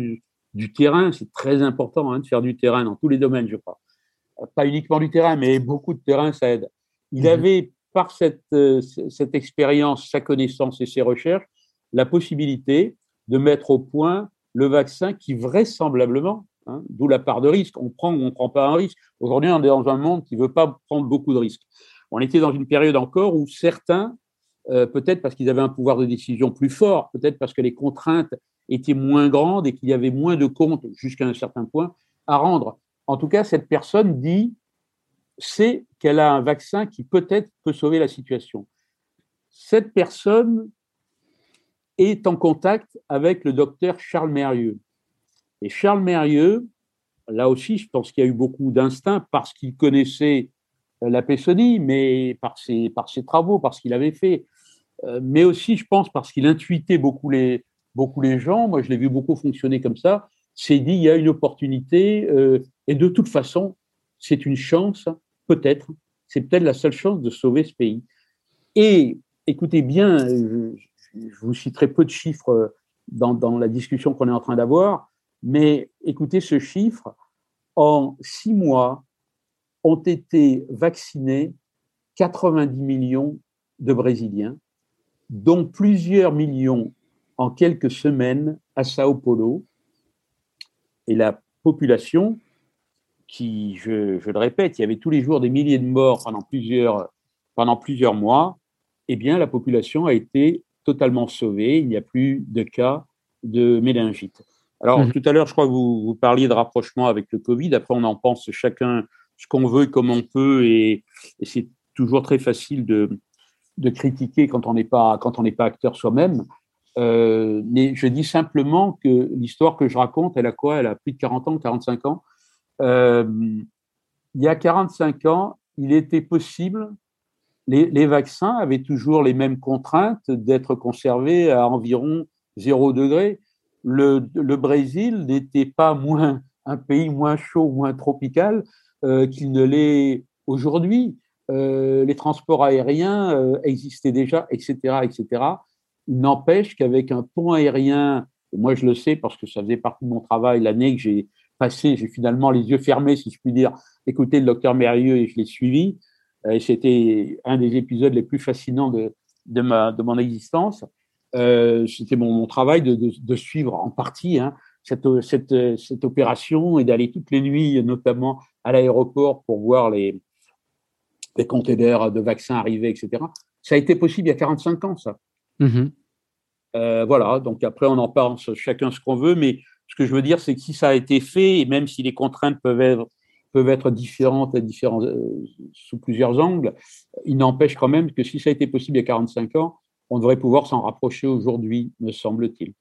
du, terrain. C'est très important hein, de faire du terrain dans tous les domaines, je crois. Pas uniquement du terrain, mais beaucoup de terrain, ça aide. Il mhm. avait, par cette, euh, cette expérience, sa connaissance et ses recherches, la possibilité de mettre au point le vaccin qui vraisemblablement, hein, d'où la part de risque, on prend ou on ne prend pas un risque. Aujourd'hui, on est dans un monde qui ne veut pas prendre beaucoup de risques. On était dans une période encore où certains euh, peut-être parce qu'ils avaient un pouvoir de décision plus fort, peut-être parce que les contraintes étaient moins grandes et qu'il y avait moins de comptes jusqu'à un certain point à rendre. En tout cas, cette personne dit, c'est qu'elle a un vaccin qui peut-être peut sauver la situation. Cette personne est en contact avec le docteur Charles Mérieux. Et Charles Mérieux, là aussi, je pense qu'il y a eu beaucoup d'instinct parce qu'il connaissait la Pessonnie, mais par ses, par ses travaux, par ce qu'il avait fait. Euh, mais aussi, je pense, parce qu'il intuitait beaucoup les, beaucoup les gens, moi je l'ai vu beaucoup fonctionner comme ça, c'est dit, il y a une opportunité, euh, et de toute façon, c'est une chance, peut-être, c'est peut-être la seule chance de sauver ce pays. Et écoutez bien, je, vous citerai peu de chiffres dans, dans la discussion qu'on est en train d'avoir, mais écoutez ce chiffre, en six mois ont été vaccinés 90 millions de Brésiliens dont plusieurs millions en quelques semaines à Sao Paulo. Et la population, qui, je, le répète, il y avait tous les jours des milliers de morts pendant plusieurs, pendant plusieurs mois, eh bien, la population a été totalement sauvée. Il n'y a plus de cas de méningite. Alors, mmh. tout à l'heure, je crois que vous, vous, parliez de rapprochement avec le Covid. Après, on en pense chacun ce qu'on veut et comme on peut. Et, c'est toujours très facile de, de critiquer quand on n'est pas, quand on pas acteur soi-même. Euh, mais je dis simplement que l'histoire que je raconte, elle a quoi? Elle a plus de 40 ans, 45 ans? Euh, il y a 45 ans, il était possible, les, les, vaccins avaient toujours les mêmes contraintes d'être conservés à environ 0 degré. Le, le Brésil n'était pas moins un pays moins chaud, moins tropical euh, qu'il ne l'est aujourd'hui. Euh, les transports aériens euh, existaient déjà, etc., etc. N'empêche qu'avec un pont aérien, et moi je le sais parce que ça faisait partie de mon travail l'année que j'ai passé, j'ai finalement les yeux fermés, si je puis dire, écouté le docteur Mérieux et je l'ai suivi. Et c'était un des épisodes les plus fascinants de, ma, de mon existence. Euh, c'était mon, mon, travail de, de, de, suivre en partie hein, cette, cette, cette, opération et d'aller toutes les nuits, notamment à l'aéroport, pour voir les, les containers de vaccins arriver, etc. Ça a été possible il y a 45 ans, ça. Mmh euh, voilà, donc après, on en pense chacun ce qu'on veut, mais ce que je veux dire, c'est que si ça a été fait, et même si les contraintes peuvent être, peuvent être différentes différents, euh, sous plusieurs angles, il n'empêche quand même que si ça a été possible il y a 45 ans, on devrait pouvoir s'en rapprocher aujourd'hui, me semble-t-il.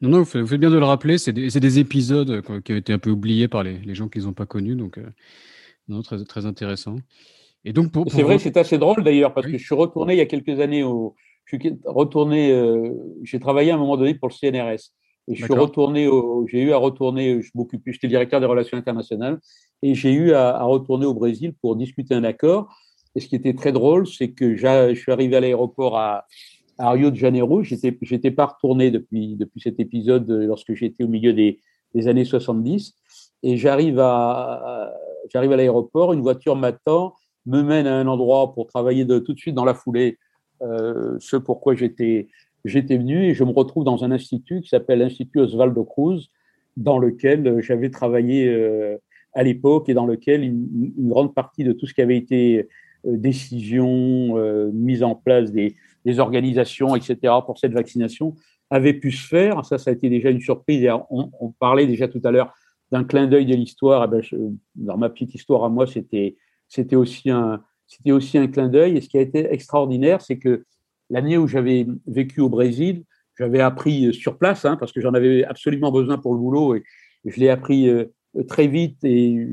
Non, non, vous faites bien de le rappeler, c'est des, des, épisodes qui ont été un peu oubliés par les, les gens qui ne les ont pas connus, donc euh, non, très, très intéressant. Et donc, pour, c'est vrai, c'est assez drôle d'ailleurs, parce que je suis retourné il y a quelques années au, je suis retourné, euh, j'ai travaillé à un moment donné pour le CNRS. Et je suis retourné, j'ai eu à retourner, je m'occupe, j'étais directeur des relations internationales, et j'ai eu à, à, retourner au Brésil pour discuter un accord. Et ce qui était très drôle, c'est que je suis arrivé à l'aéroport à, à, Rio de Janeiro. J'étais, j'étais pas retourné depuis, depuis cet épisode lorsque j'étais au milieu des, des années 70. Et j'arrive à, j'arrive à l'aéroport, une voiture m'attend me mène à un endroit pour travailler tout de suite dans la foulée euh, ce pourquoi j'étais venu et je me retrouve dans un institut qui s'appelle l'Institut Osvaldo Cruz, dans lequel j'avais travaillé euh, à l'époque et dans lequel une, grande partie de tout ce qui avait été euh, décision, euh, mise en place des, organisations, etc. pour cette vaccination avait pu se faire. Ça, ça a été déjà une surprise. On, parlait déjà tout à l'heure d'un clin d'œil de l'histoire. Eh ben, dans ma petite histoire à moi, c'était c'était aussi un, c'était aussi un clin d'œil. Et ce qui a été extraordinaire, c'est que l'année où j'avais vécu au Brésil, j'avais appris sur place, hein, parce que j'en avais absolument besoin pour le boulot, et, je l'ai appris euh, très vite. Et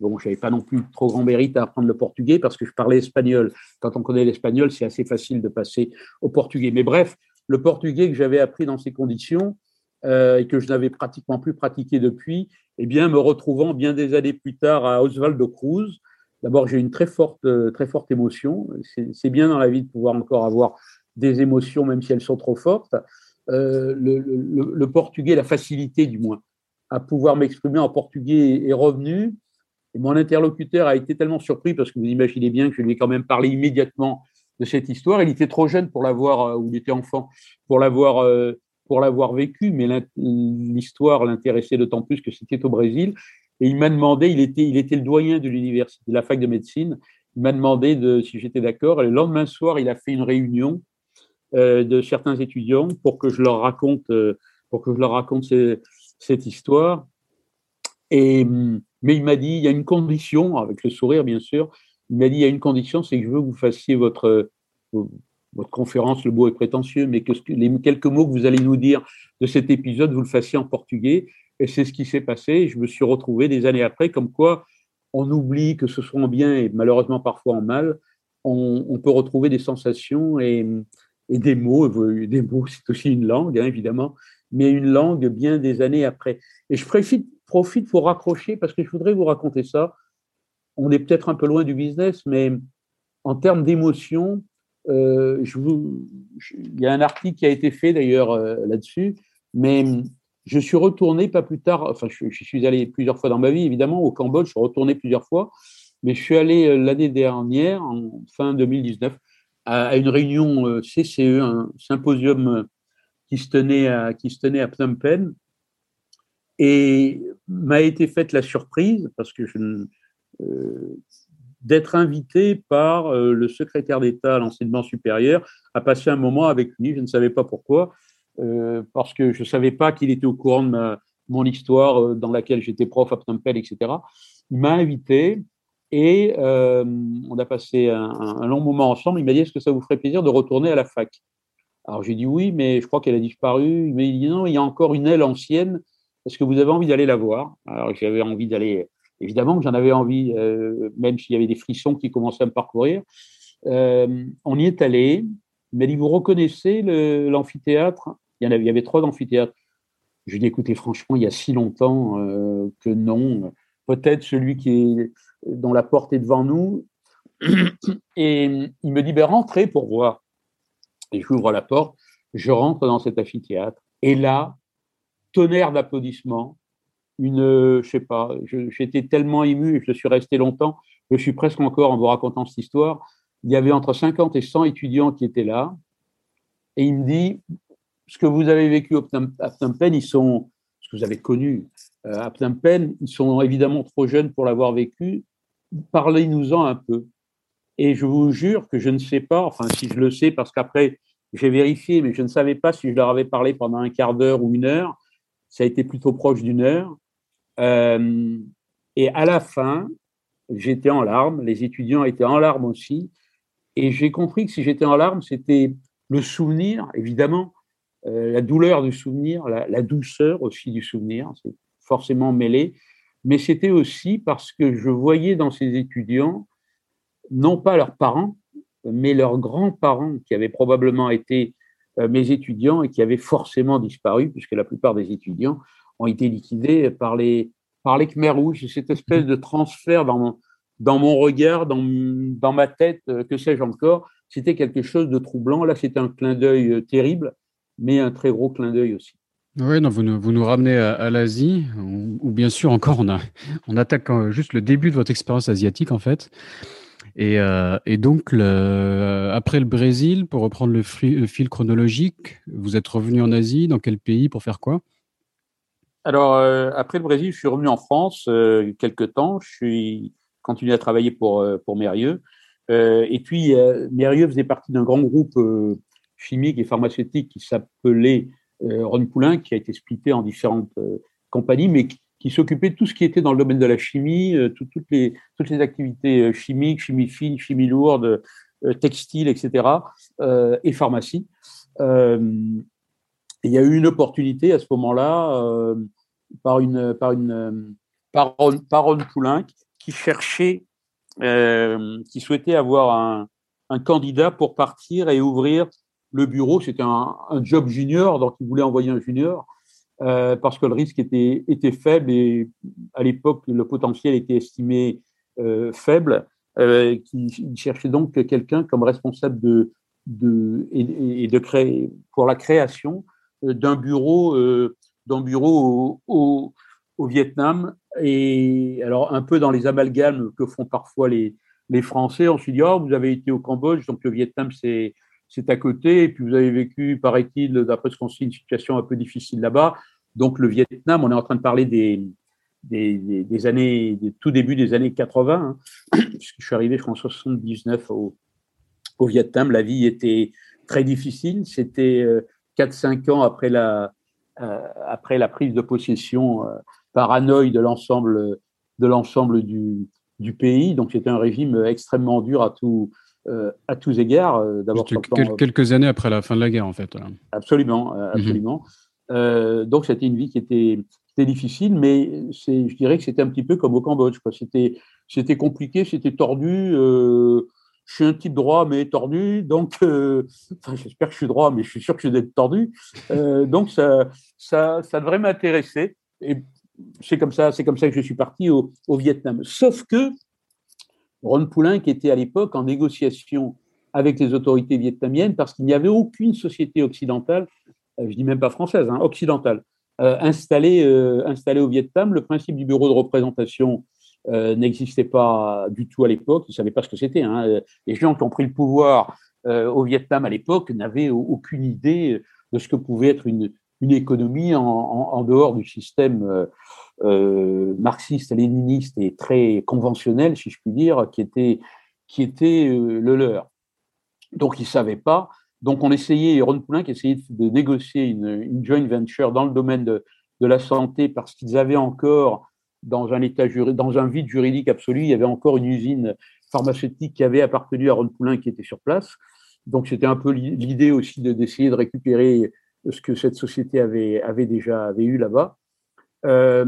je n'avais pas non plus trop grand mérite à apprendre le portugais parce que je parlais espagnol. Quand on connaît l'espagnol, c'est assez facile de passer au portugais. Mais bref, le portugais que j'avais appris dans ces conditions euh, et que je n'avais pratiquement plus pratiqué depuis, eh bien, me retrouvant bien des années plus tard à Osvaldo Cruz, d'abord, j'ai une très forte, euh, très forte émotion. C'est bien dans la vie de pouvoir encore avoir des émotions, même si elles sont trop fortes. Euh, le, portugais, la facilité du moins, à pouvoir m'exprimer en portugais est revenu. Et mon interlocuteur a été tellement surpris parce que vous imaginez bien que je lui ai quand même parlé immédiatement de cette histoire. Il était trop jeune pour l'avoir, ou il était enfant, pour l'avoir pour l'avoir vécu, mais l'histoire l'intéressait d'autant plus que c'était au Brésil. Et il m'a demandé, il était, il était le doyen de l'université, de la fac de médecine, il m'a demandé de, si j'étais d'accord. Le lendemain soir, il a fait une réunion euh, de certains étudiants pour que je leur raconte, euh, pour que je leur raconte cette histoire. Et, mais il m'a dit, il y a une condition, avec le sourire bien sûr, il m'a dit, il y a une condition, c'est que je veux que vous fassiez votre, votre conférence, le mot est prétentieux, mais que les quelques mots que vous allez nous dire de cet épisode, vous le fassiez en portugais. Et c'est ce qui s'est passé. Je me suis retrouvé des années après, comme quoi on oublie que ce soit en bien et malheureusement parfois en mal. On, peut retrouver des sensations et, et, des mots. Des mots, c'est aussi une langue, hein, évidemment, mais une langue bien des années après. Et je profite, profite pour raccrocher parce que je voudrais vous raconter ça. On est peut-être un peu loin du business, mais en termes d'émotion, euh, il y a un article qui a été fait d'ailleurs euh, là-dessus, mais je suis retourné pas plus tard, enfin je, suis allé plusieurs fois dans ma vie évidemment au Cambodge, je suis retourné plusieurs fois, mais je suis allé euh, l'année dernière, en fin 2019, à, une réunion CCE, un symposium qui se tenait à, qui se tenait à Phnom Penh, et m'a été faite la surprise parce que je, euh, d'être invité par le secrétaire d'État à l'enseignement supérieur à passer un moment avec lui. Je ne savais pas pourquoi, parce que je ne savais pas qu'il était au courant de mon histoire dans laquelle j'étais prof à Phnom Penh, etc. Il m'a invité et on a passé un, un, long moment ensemble. Il m'a dit Est-ce que ça vous ferait plaisir de retourner à la fac? Alors j'ai dit oui, mais je crois qu'elle a disparu. Il m'a dit Non, il y a encore une aile ancienne est-ce que vous avez envie d'aller la voir? Alors j'avais envie d'aller, évidemment que j'en avais envie, euh, même s'il y avait des frissons qui commençaient à me parcourir. Euh, on y est allé, mais dit, vous reconnaissez l'amphithéâtre? Il, y en avait, il y trois amphithéâtres. Je lui ai dit, écoutez, franchement, il y a si longtemps euh, que non. Peut-être celui qui est, dont la porte est devant nous. Et il me dit, ben, rentrez pour voir. Et j'ouvre la porte, je rentre dans cet amphithéâtre. Et là, tonnerre d'applaudissements, une, je sais pas, j'étais tellement ému je suis resté longtemps, je suis presque encore en vous racontant cette histoire. Il y avait entre 50 et 100 étudiants qui étaient là, et il me dit, ce que vous avez vécu à Phnom ils sont, ce que vous avez connu euh, à Phnom Penh, ils sont évidemment trop jeunes pour l'avoir vécu. Parlez-nous-en un peu. Et je vous jure que je ne sais pas, enfin si je le sais, parce qu'après j'ai vérifié, mais je ne savais pas si je leur avais parlé pendant un quart d'heure ou une heure ça a été plutôt proche d'une heure. Euh, et à la fin, j'étais en larmes, les étudiants étaient en larmes aussi, et j'ai compris que si j'étais en larmes, c'était le souvenir, évidemment, euh, la douleur du souvenir, la, douceur aussi du souvenir, c'est forcément mêlé, mais c'était aussi parce que je voyais dans ces étudiants, non pas leurs parents, mais leurs grands-parents qui avaient probablement été euh, mes étudiants et qui avaient forcément disparu, puisque la plupart des étudiants ont été liquidés par les, par les Khmer rouges. Cette espèce de transfert dans mon, dans mon regard, dans, dans ma tête, euh, que sais-je encore, c'était quelque chose de troublant. Là, c'était un clin d'œil euh, terrible, mais un très gros clin d'œil aussi. Oui, non, vous, nous, vous nous ramenez à, l'Asie, ou bien sûr encore on, a, on attaque juste le début de votre expérience asiatique en fait. Euh, et, donc, après le Brésil, pour reprendre le, fil chronologique, vous êtes revenu en Asie, dans quel pays, pour faire quoi? Alors, euh, après le Brésil, je suis revenu en France euh, quelques temps. Je suis continué à travailler pour, pour Mérieux. et puis, Mérieux faisait partie d'un grand groupe chimique et pharmaceutique qui s'appelait Ron Poulain, qui a été splitté en différentes compagnies, mais qui, s'occupait de tout ce qui était dans le domaine de la chimie, euh, toutes, les, toutes les activités euh, chimiques, chimie fine, chimie lourde, euh, textile, etc., et pharmacie. il y a eu une opportunité à ce moment-là par une par une par, Ron Poulain qui cherchait, qui souhaitait avoir un, un, candidat pour partir et ouvrir le bureau. C'était un, un, job junior, donc il voulait envoyer un junior. Euh, parce que le risque était, était faible et à l'époque, le potentiel était estimé euh, faible. Euh, qui cherchait donc quelqu'un comme responsable de, de, et, de créer, pour la création euh, d'un bureau, d'un bureau au, au, Vietnam. Et alors, un peu dans les amalgames que font parfois les, les Français, on se dit, oh, vous avez été au Cambodge, donc le Vietnam, c'est c'est à côté, et puis vous avez vécu, paraît-il, d'après ce qu'on sait, une situation un peu difficile là-bas. Donc le Vietnam, on est en train de parler des, des, années, des tout début des années 80, hein, puisque je suis arrivé, je crois, en 79 au, au Vietnam. La vie était très difficile. C'était 4-5 euh, ans après la, après la prise de possession euh, par Hanoï de l'ensemble de l'ensemble du, du pays. Donc c'était un régime extrêmement dur à tout, euh, à tous égards. Euh, d'abord, euh, quelques années après la fin de la guerre, en fait. Absolument, mhm. absolument. donc, c'était une vie qui était, difficile, mais je dirais que c'était un petit peu comme au Cambodge. C'était, c'était compliqué, c'était tordu. Je suis un type droit, mais tordu. Donc, j'espère que je suis droit, mais je suis sûr que je vais être tordu. donc, ça, ça, ça devrait m'intéresser. Et c'est comme ça, c'est comme ça que je suis parti au, Vietnam. Sauf que Ron Poulain qui était à l'époque en négociation avec les autorités vietnamiennes parce qu'il n'y avait aucune société occidentale, euh, je dis même pas française, hein, occidentale, euh, installée, euh, installée au Vietnam. Le principe du bureau de représentation n'existait pas du tout à l'époque. Ils ne savaient pas ce que c'était. Hein. Les gens qui ont pris le pouvoir au Vietnam à l'époque n'avaient aucune idée de ce que pouvait être une, économie en, dehors du système marxiste, léniniste et très conventionnel, si je puis dire, qui était, qui était le leur. Donc, ils ne savaient pas. Donc, on essayait, Ron Poulin qui essayait de négocier une, joint venture dans le domaine de la santé parce qu'ils avaient encore, dans un état dans un vide juridique absolu, il y avait encore une usine pharmaceutique qui avait appartenu à Ron Poulin qui était sur place. Donc, c'était un peu l'idée aussi d'essayer de, récupérer ce que cette société avait, avait déjà avait eu là-bas. Euh,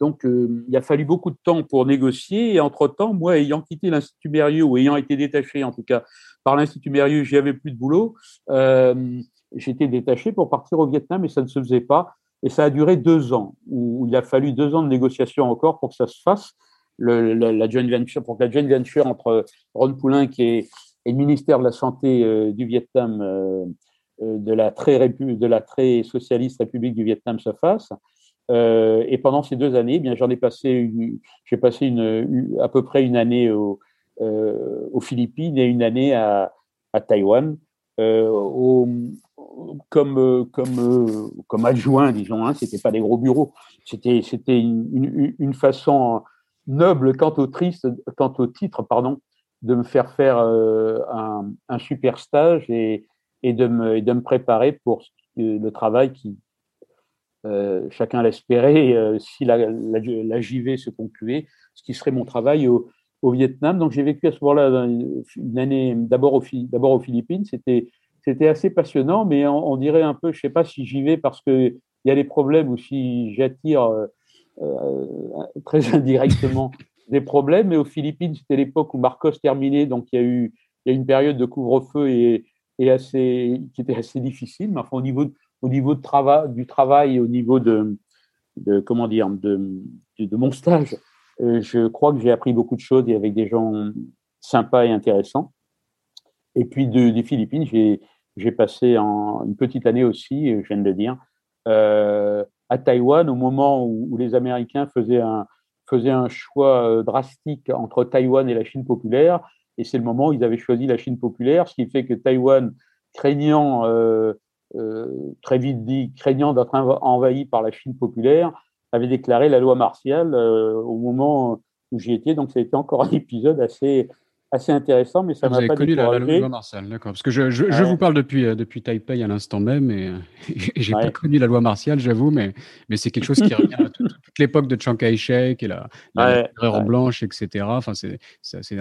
donc, euh, il a fallu beaucoup de temps pour négocier. Et entre-temps, moi, ayant quitté l'Institut Mérieux, ou ayant été détaché en tout cas par l'Institut Mérieux, j'y avais plus de boulot. Euh, J'étais détaché pour partir au Vietnam et ça ne se faisait pas. Et ça a duré deux ans, où il a fallu deux ans de négociation encore pour que ça se fasse. La, joint venture, pour que la joint venture entre Ron Poulin, qui est, et le ministère de la Santé euh, du Vietnam, euh, euh, de, la très de la très socialiste République du Vietnam se fasse. et pendant ces deux années, eh bien j'en ai passé, j'ai passé à peu près une année au, aux Philippines et une année à, à Taïwan. Au, comme, comme, comme adjoint, disons. Hein, c'était pas des gros bureaux. C'était, une, façon noble quant au, titre pardon, de me faire faire euh, un, un, super stage et, et, de me, de me préparer pour le travail qui, euh, chacun l'espérait, euh, si la, la, JV se concluait, ce qui serait mon travail au, au Vietnam. Donc j'ai vécu à ce moment-là une année d'abord aux, aux Philippines. C'était c'était assez passionnant, mais on, dirait un peu, je ne sais pas si j'y vais parce qu'il y a des problèmes ou si j'attire euh, euh, très indirectement des problèmes. Mais aux Philippines, c'était l'époque où Marcos terminait, donc il y a eu une période de couvre-feu et, et, assez, qui était assez difficile. Mais enfin, au niveau, au niveau de du travail, au niveau de, comment dire, de, mon stage, euh, je crois que j'ai appris beaucoup de choses et avec des gens sympas et intéressants. Et puis de, des Philippines, j'ai j'ai passé une petite année aussi, je viens de le dire, euh, à Taïwan au moment où, les Américains faisaient un, choix euh, drastique entre Taïwan et la Chine populaire. Et c'est le moment où ils avaient choisi la Chine populaire, ce qui fait que Taïwan, craignant, euh, euh, très vite dit, craignant d'être envahi par la Chine populaire, avait déclaré la loi martiale euh, au moment où j'y étais. Donc ça a été encore un épisode assez, assez intéressant, mais ça m'a pas connu la, loi martiale, d'accord. Parce que je, je, je, vous parle depuis, euh, depuis Taipei à l'instant même, et, et j'ai pas connu la loi martiale, j'avoue, mais, mais c'est quelque chose qui revient à toute, l'époque de Chiang Kai-shek et la, la ouais, blanche, etc. Enfin, c'est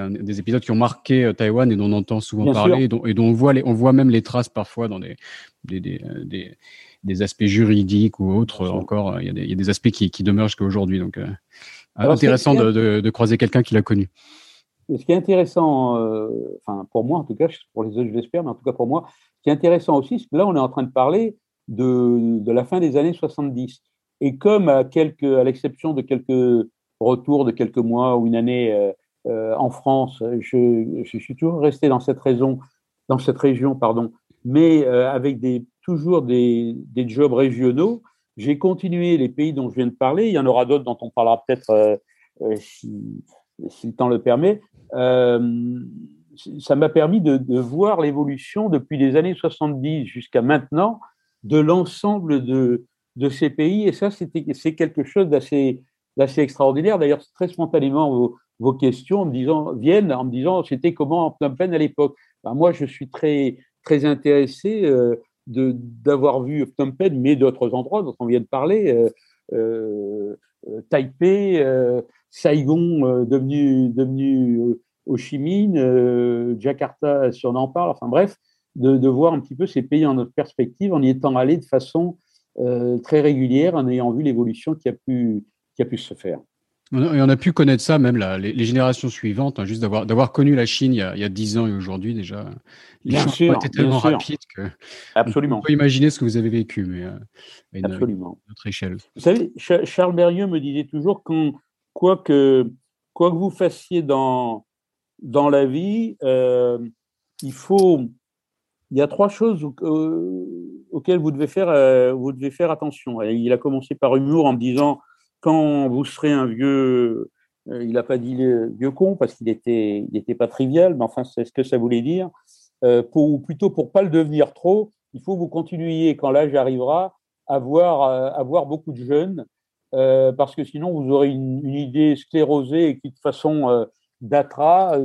des épisodes qui ont marqué euh, Taïwan et dont on entend souvent parler, et dont, et dont, on, voit les, on voit même les traces parfois dans des, des, des, euh, des, des aspects juridiques ou autres. Encore, il y, a des, il y a des aspects qui, qui demeurent jusqu'à aujourd'hui. Donc, euh, intéressant de, de, de croiser quelqu'un qui l'a connu ce qui est intéressant, euh, enfin pour moi en tout cas, pour les autres je l'espère, mais en tout cas pour moi, ce qui est intéressant aussi, c'est que là on est en train de parler de, de la fin des années 70. Et comme à, quelques, à l'exception de quelques retours de quelques mois ou une année euh, euh, en France, je, suis toujours resté dans cette raison, dans cette région, pardon, mais avec des, toujours des, des jobs régionaux. J'ai continué les pays dont je viens de parler. Il y en aura d'autres dont on parlera peut-être si le temps le permet, euh, ça m'a permis de, voir l'évolution depuis les années 70 jusqu'à maintenant de l'ensemble de, ces pays. Et ça, c'est quelque chose d'assez extraordinaire. D'ailleurs, très spontanément, vos, vos, questions me disant, viennent en me disant c'était comment Phnom Penh à l'époque? Ben, moi, je suis très, très intéressé euh, d'avoir vu Phnom Penh, mais d'autres endroits dont on vient de parler. Euh, euh, Taipei, Saigon euh, devenu, devenu euh, Ho Chi Minh, Jakarta, si on en parle, enfin bref, de, de, voir un petit peu ces pays en notre perspective en y étant allé de façon très régulière, en ayant vu l'évolution qui, a pu, qui a pu se faire. Et on a pu connaître ça même là, les, les, générations suivantes, hein, juste d'avoir d'avoir connu la Chine il y a, il y a 10 ans et aujourd'hui déjà. Les bien sûr, été tellement rapides que Absolument. on peut imaginer ce que vous avez vécu, mais euh, à une, Absolument. Une autre échelle. Vous savez, Charles Berrieux me disait toujours qu'on quoi que, vous fassiez dans, dans la vie, euh, il faut, il y a trois choses auxquelles vous devez faire, euh, vous devez faire attention. Il a commencé par humour en me disant quand vous serez un vieux, euh, il n'a pas dit vieux con parce qu'il était, il n'était pas trivial, mais enfin c'est ce que ça voulait dire. Ou plutôt pour pas le devenir trop, il faut que vous continuiez quand l'âge arrivera à voir, à voir beaucoup de jeunes parce que sinon vous aurez une, idée sclérosée et qui de façon datera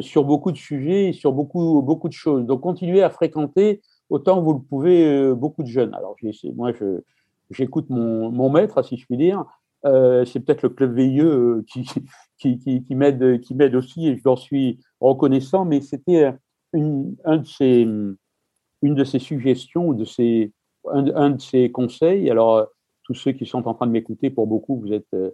sur beaucoup de sujets et sur beaucoup, beaucoup de choses. Donc continuez à fréquenter autant que vous le pouvez beaucoup de jeunes. Alors moi, j'écoute mon, maître, si je puis dire. c'est peut-être le club veilleux qui, qui, qui, m'aide aussi et je leur suis reconnaissant, mais c'était une, un de ces, une de suggestions, de ces, un, de ces conseils. Alors, tous ceux qui sont en train de m'écouter, pour beaucoup, vous êtes euh,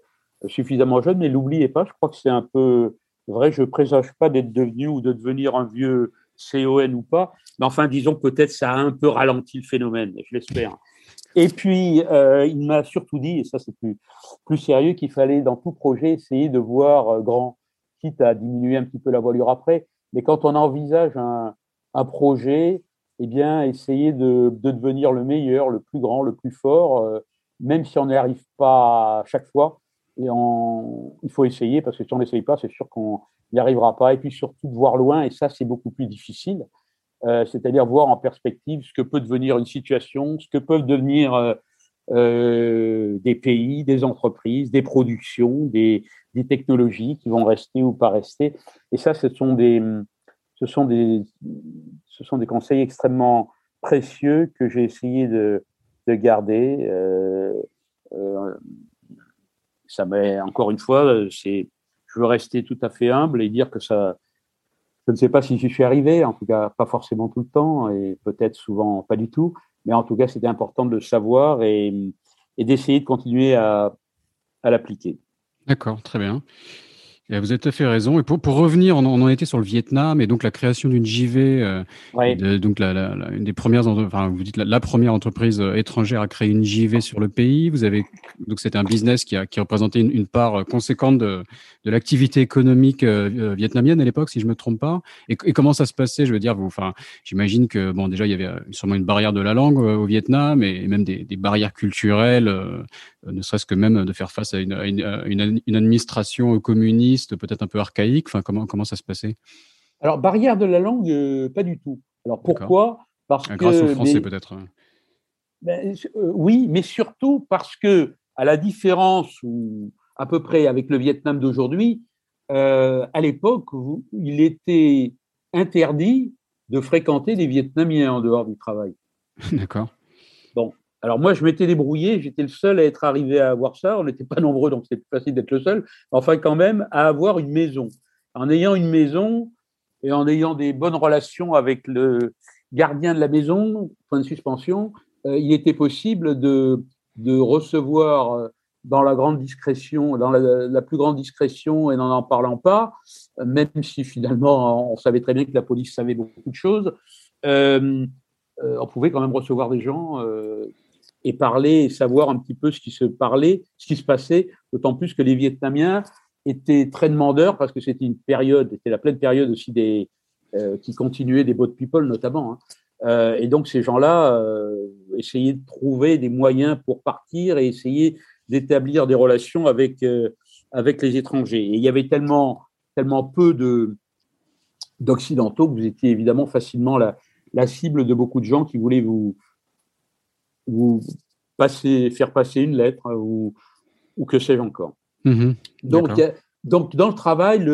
suffisamment jeunes, mais n'oubliez pas, je crois que c'est un peu vrai, je ne présage pas d'être devenu ou de devenir un vieux CON ou pas, mais enfin, disons peut-être ça a un peu ralenti le phénomène, je l'espère. Et puis, euh, il m'a surtout dit, et ça c'est plus, plus sérieux, qu'il fallait dans tout projet essayer de voir euh, grand, quitte à diminuer un petit peu la voilure après, mais quand on envisage un, un projet, eh bien, essayer de, de, devenir le meilleur, le plus grand, le plus fort, même si on n'y arrive pas chaque fois. Et on, il faut essayer, parce que si on n'essaye pas, c'est sûr qu'on n'y arrivera pas. Et puis surtout voir loin, et ça, c'est beaucoup plus difficile. Euh, c'est-à-dire voir en perspective ce que peut devenir une situation, ce que peuvent devenir euh, euh, des pays, des entreprises, des productions, des, des, technologies qui vont rester ou pas rester. Et ça, ce sont des, ce sont des, ce sont des conseils extrêmement précieux que j'ai essayé de, de garder. Euh, euh, ça m'est encore une fois, c'est, je veux rester tout à fait humble et dire que ça, je ne sais pas si j'y suis arrivé, en tout cas pas forcément tout le temps et peut-être souvent pas du tout, mais en tout cas c'était important de le savoir et, et d'essayer de continuer à, à l'appliquer. D'accord, très bien. Vous avez tout à fait raison. Et pour, pour revenir, on, en était sur le Vietnam et donc la création d'une JV, euh, donc la, la, une des premières, enfin vous dites la, première entreprise euh, étrangère à créer une JV sur le pays. Vous avez donc c'était un business qui a qui représentait une, une part conséquente de, de l'activité économique euh, euh, vietnamienne à l'époque, si je me trompe pas. Et, et, comment ça se passait Je veux dire, vous, enfin, j'imagine que bon déjà il y avait sûrement une barrière de la langue au Vietnam et, même des, des barrières culturelles, ne serait-ce que même de faire face à une, une, une administration communiste peut-être un peu archaïque enfin, comment, comment ça se passait? Alors, barrière de la langue, euh, pas du tout. Alors, pourquoi? Parce Grâce au français, peut-être. Ben, euh, oui, mais surtout parce que, à la différence, ou à peu près avec le Vietnam d'aujourd'hui, euh, à l'époque, il était interdit de fréquenter des Vietnamiens en dehors du travail. D'accord. Bon, alors moi, je m'étais débrouillé, j'étais le seul à être arrivé à avoir ça. On n'était pas nombreux, donc c'était facile d'être le seul. Enfin, quand même, à avoir une maison. En ayant une maison et en ayant des bonnes relations avec le gardien de la maison, point de suspension, euh, il était possible de, de recevoir euh, dans la grande discrétion, dans la, plus grande discrétion et n'en en parlant pas, même si finalement on savait très bien que la police savait beaucoup de choses, euh, on pouvait quand même recevoir des gens et parler et savoir un petit peu ce qui se parlait, ce qui se passait, d'autant plus que les Vietnamiens étaient très demandeurs parce que c'était une période, c'était la pleine période aussi des euh, qui continuait des boat people notamment. Hein. Euh, et donc ces gens-là euh, essayaient de trouver des moyens pour partir et essayer d'établir des relations avec avec les étrangers. Et il y avait tellement tellement peu de d'occidentaux que vous étiez évidemment facilement la, la cible de beaucoup de gens qui voulaient vous ou passer, faire passer une lettre hein, ou, ou que sais-je encore. Mmh donc, donc, dans le travail,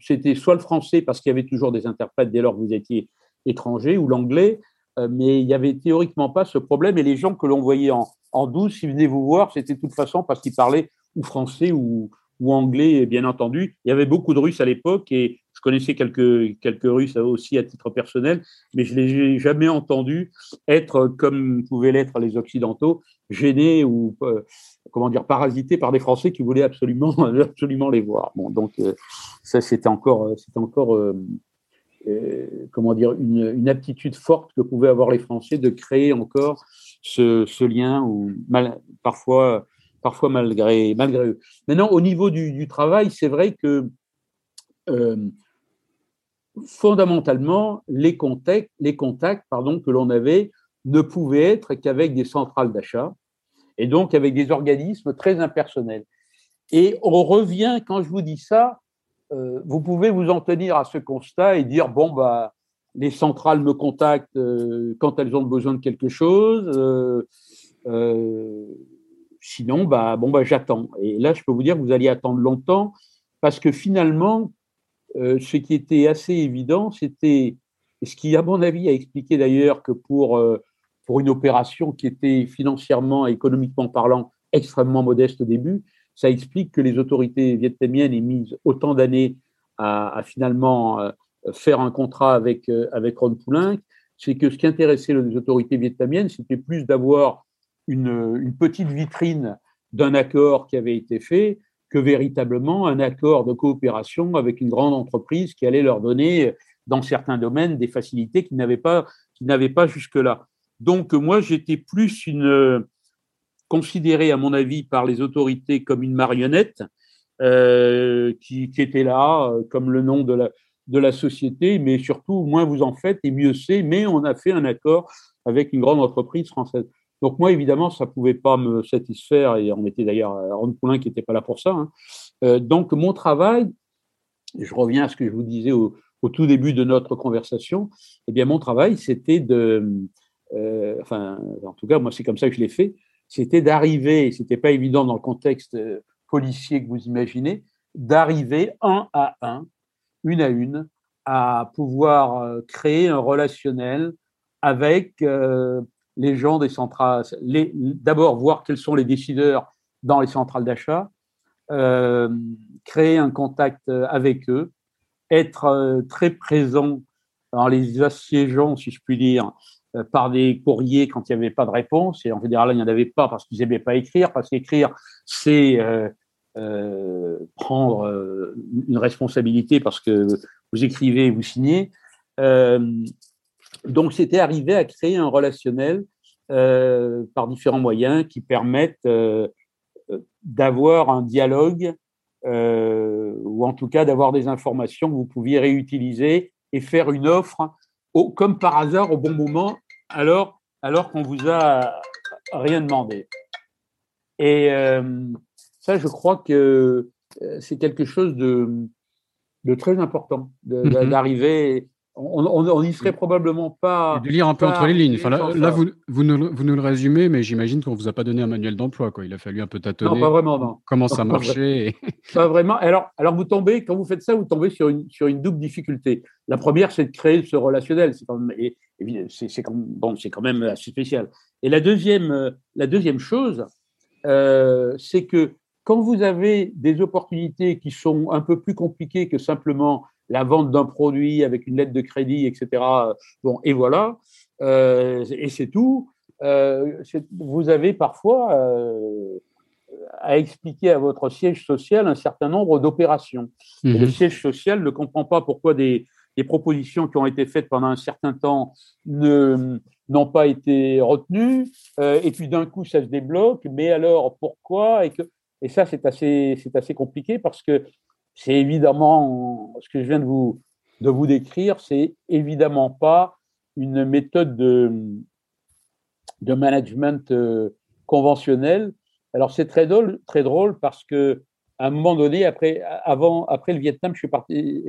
c'était soit le français, parce qu'il y avait toujours des interprètes dès lors que vous étiez étranger, ou l'anglais, euh, mais il n'y avait théoriquement pas ce problème. Et les gens que l'on voyait en, en douce, s'ils venaient vous voir, c'était de toute façon parce qu'ils parlaient ou français ou, ou anglais, bien entendu. Il y avait beaucoup de Russes à l'époque et connaissais quelques, quelques Russes aussi à titre personnel, mais je ne les ai jamais entendus être, comme pouvaient l'être les Occidentaux, gênés ou, euh, comment dire, parasités par des Français qui voulaient absolument, absolument les voir. Bon, donc, euh, ça, c'était encore, c'était encore euh, comment dire, une, aptitude forte que pouvaient avoir les Français de créer encore ce, lien parfois parfois malgré, malgré eux. Maintenant, au niveau du, travail, c'est vrai que euh, fondamentalement, les contacts, les contacts pardon, que l'on avait ne pouvaient être qu'avec des centrales d'achat et donc avec des organismes très impersonnels. Et on revient, quand je vous dis ça, euh, vous pouvez vous en tenir à ce constat et dire, bon, bah, les centrales me contactent euh, quand elles ont besoin de quelque chose. Euh, sinon, bah, bon, bah, j'attends. Et là, je peux vous dire que vous alliez attendre longtemps parce que finalement, ce qui était assez évident, c'était ce qui, à mon avis, a expliqué d'ailleurs que pour, pour une opération qui était financièrement, économiquement parlant, extrêmement modeste au début, ça explique que les autorités vietnamiennes aient mis autant d'années à, finalement euh, faire un contrat avec, euh, avec Ron Poulenc. C'est que ce qui intéressait les autorités vietnamiennes, c'était plus d'avoir une petite vitrine d'un accord qui avait été fait que véritablement un accord de coopération avec une grande entreprise qui allait leur donner, dans certains domaines, des facilités qu'ils n'avaient pas, pas jusque-là. Donc, moi, j'étais plus une, considéré, à mon avis, par les autorités comme une marionnette euh, qui, était là, euh, comme le nom de la société, mais surtout, moins vous en faites et mieux c'est, mais on a fait un accord avec une grande entreprise française. Donc moi, évidemment, ça ne pouvait pas me satisfaire, et on était d'ailleurs Ron Poulin qui n'était pas là pour ça. Hein. Euh, donc mon travail, je reviens à ce que je vous disais au, tout début de notre conversation, eh bien mon travail, c'était de, enfin, en tout cas, moi c'est comme ça que je l'ai fait, c'était d'arriver, c'était pas évident dans le contexte euh, policier que vous imaginez, d'arriver un à un, une à une, à pouvoir euh, créer un relationnel avec euh, les gens des centrales. D'abord, voir quels sont les décideurs dans les centrales d'achat, créer un contact avec eux, être très présent en les assiégeant, si je puis dire, euh, par des courriers quand il n'y avait pas de réponse. Et en général, il n'y en avait pas parce qu'ils n'aimaient pas écrire, parce qu'écrire, c'est euh, euh, prendre euh, une responsabilité parce que vous écrivez et vous signez. Donc, c'était arrivé à créer un relationnel par différents moyens qui permettent d'avoir un dialogue ou en tout cas d'avoir des informations que vous pouviez réutiliser et faire une offre comme par hasard au bon moment, alors, alors qu'on vous a rien demandé. Et euh, ça, je crois que euh, c'est quelque chose de, de très important, mm-hmm. d'arriver on n'y serait probablement pas. de lire un peu entre les lignes. Enfin, là, vous, vous, nous, vous, nous, le résumez, mais j'imagine qu'on ne vous a pas donné un manuel d'emploi. Quoi. Il a fallu un peu tâtonner. Non, pas vraiment, non. Comment ça marchait. Pas vraiment. Alors, alors, vous tombez, quand vous faites ça, vous tombez sur une, sur une double difficulté. La première, c'est de créer ce relationnel. C'est quand, même, c'est, quand, bon, quand même assez spécial. Et la deuxième, euh, la deuxième chose, euh, c'est que quand vous avez des opportunités qui sont un peu plus compliquées que simplement la vente d'un produit avec une lettre de crédit, etc. Bon, et voilà, euh, et c'est tout. Euh, vous avez parfois euh, à expliquer à votre siège social un certain nombre d'opérations. Le mhm. siège social ne comprend pas pourquoi des, propositions qui ont été faites pendant un certain temps n'ont pas été retenues, et puis d'un coup ça se débloque, mais alors pourquoi? Et, que, et ça c'est assez, assez compliqué parce que c'est évidemment, ce que je viens de vous, de vous décrire, c'est évidemment pas une méthode de, de management euh, conventionnel. Alors c'est très drôle, très drôle parce que à un moment donné, après, avant, après le Vietnam, je suis parti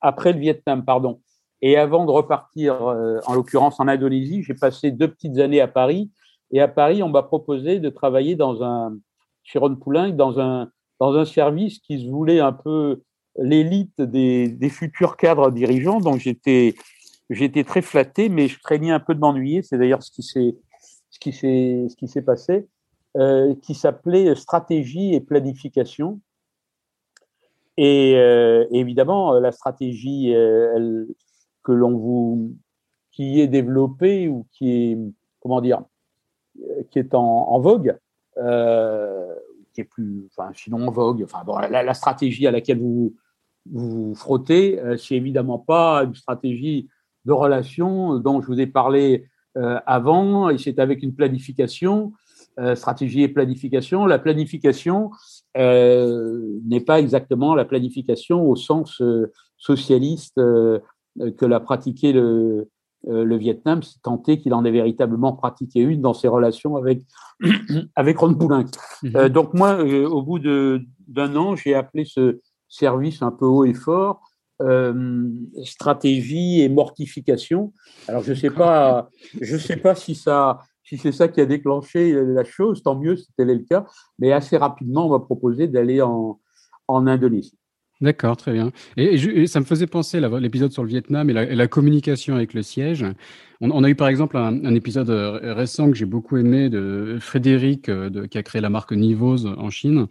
après le Vietnam, pardon, et avant de repartir, euh, en l'occurrence en Indonésie, j'ai passé deux petites années à Paris. Et à Paris, on m'a proposé de travailler dans un, chez Ron dans un, dans un service qui se voulait un peu l'élite des, futurs cadres dirigeants. Donc j'étais très flatté, mais je craignais un peu de m'ennuyer. C'est d'ailleurs ce qui s'est passé, euh, qui s'appelait stratégie et planification. Et euh, évidemment, la stratégie euh, que l'on vous qui est développée ou qui est comment dire qui est en vogue qui est plus, sinon en vogue. Enfin, bon, la, stratégie à laquelle vous vous frottez, euh, c'est évidemment pas une stratégie de relation dont je vous ai parlé euh, avant, et c'est avec une planification, euh, stratégie et planification. La planification n'est pas exactement la planification au sens socialiste que l'a pratiqué le, euh, le Vietnam, c'est tenté qu'il en ait véritablement pratiqué une dans ses relations avec, avec Ron Poulenc. Mhm. Euh, donc moi, euh, au bout d'un an, j'ai appelé ce service un peu haut et fort stratégie et mortification. Alors je sais pas, je sais pas si ça, si c'est ça qui a déclenché la chose, tant mieux si tel est le cas. Mais assez rapidement, on m'a proposé d'aller en, en Indonésie. D'accord, très bien. Et, ça me faisait penser l'épisode sur le Vietnam et la, communication avec le siège. On, a eu par exemple un, épisode euh, récent que j'ai beaucoup aimé de Frédéric, euh, qui a créé la marque Nivos en Chine,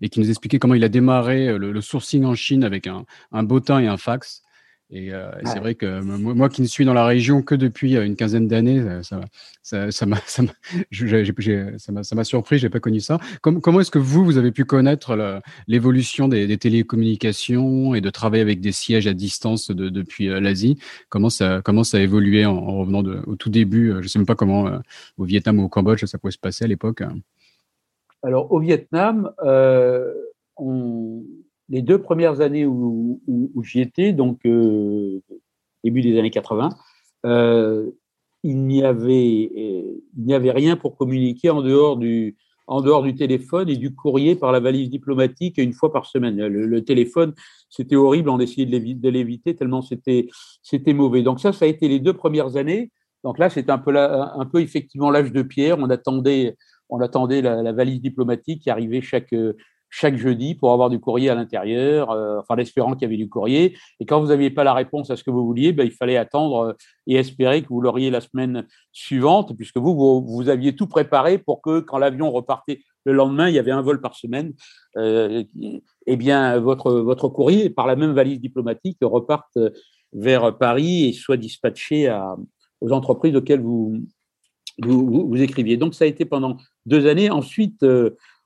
et qui nous expliquait comment il a démarré euh, le, sourcing en Chine avec un, un bottin et un fax. Et euh, c'est vrai que moi, qui ne suis dans la région que depuis euh, une quinzaine d'années, euh, ça ça ça m'a ça m'a surpris, j'ai pas connu ça. comment est-ce que vous vous avez pu connaître l'évolution des, télécommunications et de travailler avec des sièges à distance depuis l'Asie? Comment ça comment ça a évolué en, revenant de, au tout début Je sais même pas comment au Vietnam ou au Cambodge ça pouvait se passer à l'époque. Alors au Vietnam, on les deux premières années où, j'y étais, donc euh, début des années 80, euh, il n'y avait, euh, il n'y avait rien pour communiquer en dehors du, téléphone et du courrier par la valise diplomatique une fois par semaine. Le, téléphone, c'était horrible, on essayait de l'éviter tellement c'était, mauvais. Donc ça, ça a été les deux premières années. Donc là, c'était un peu, effectivement l'âge de pierre. On attendait, on attendait la, la, valise diplomatique qui arrivait chaque, chaque jeudi pour avoir du courrier à l'intérieur, euh, enfin l'espérant qu'il y avait du courrier. Et quand vous n'aviez pas la réponse à ce que vous vouliez, ben, il fallait attendre euh, et espérer que vous l'auriez la semaine suivante, puisque vous, vous, aviez tout préparé pour que quand l'avion repartait le lendemain, il y avait un vol par semaine, euh, eh bien votre, votre courrier, par la même valise diplomatique, reparte vers Paris et soit dispatché à, aux entreprises auxquelles vous, vous, vous, écriviez. Donc ça a été pendant deux années. Ensuite,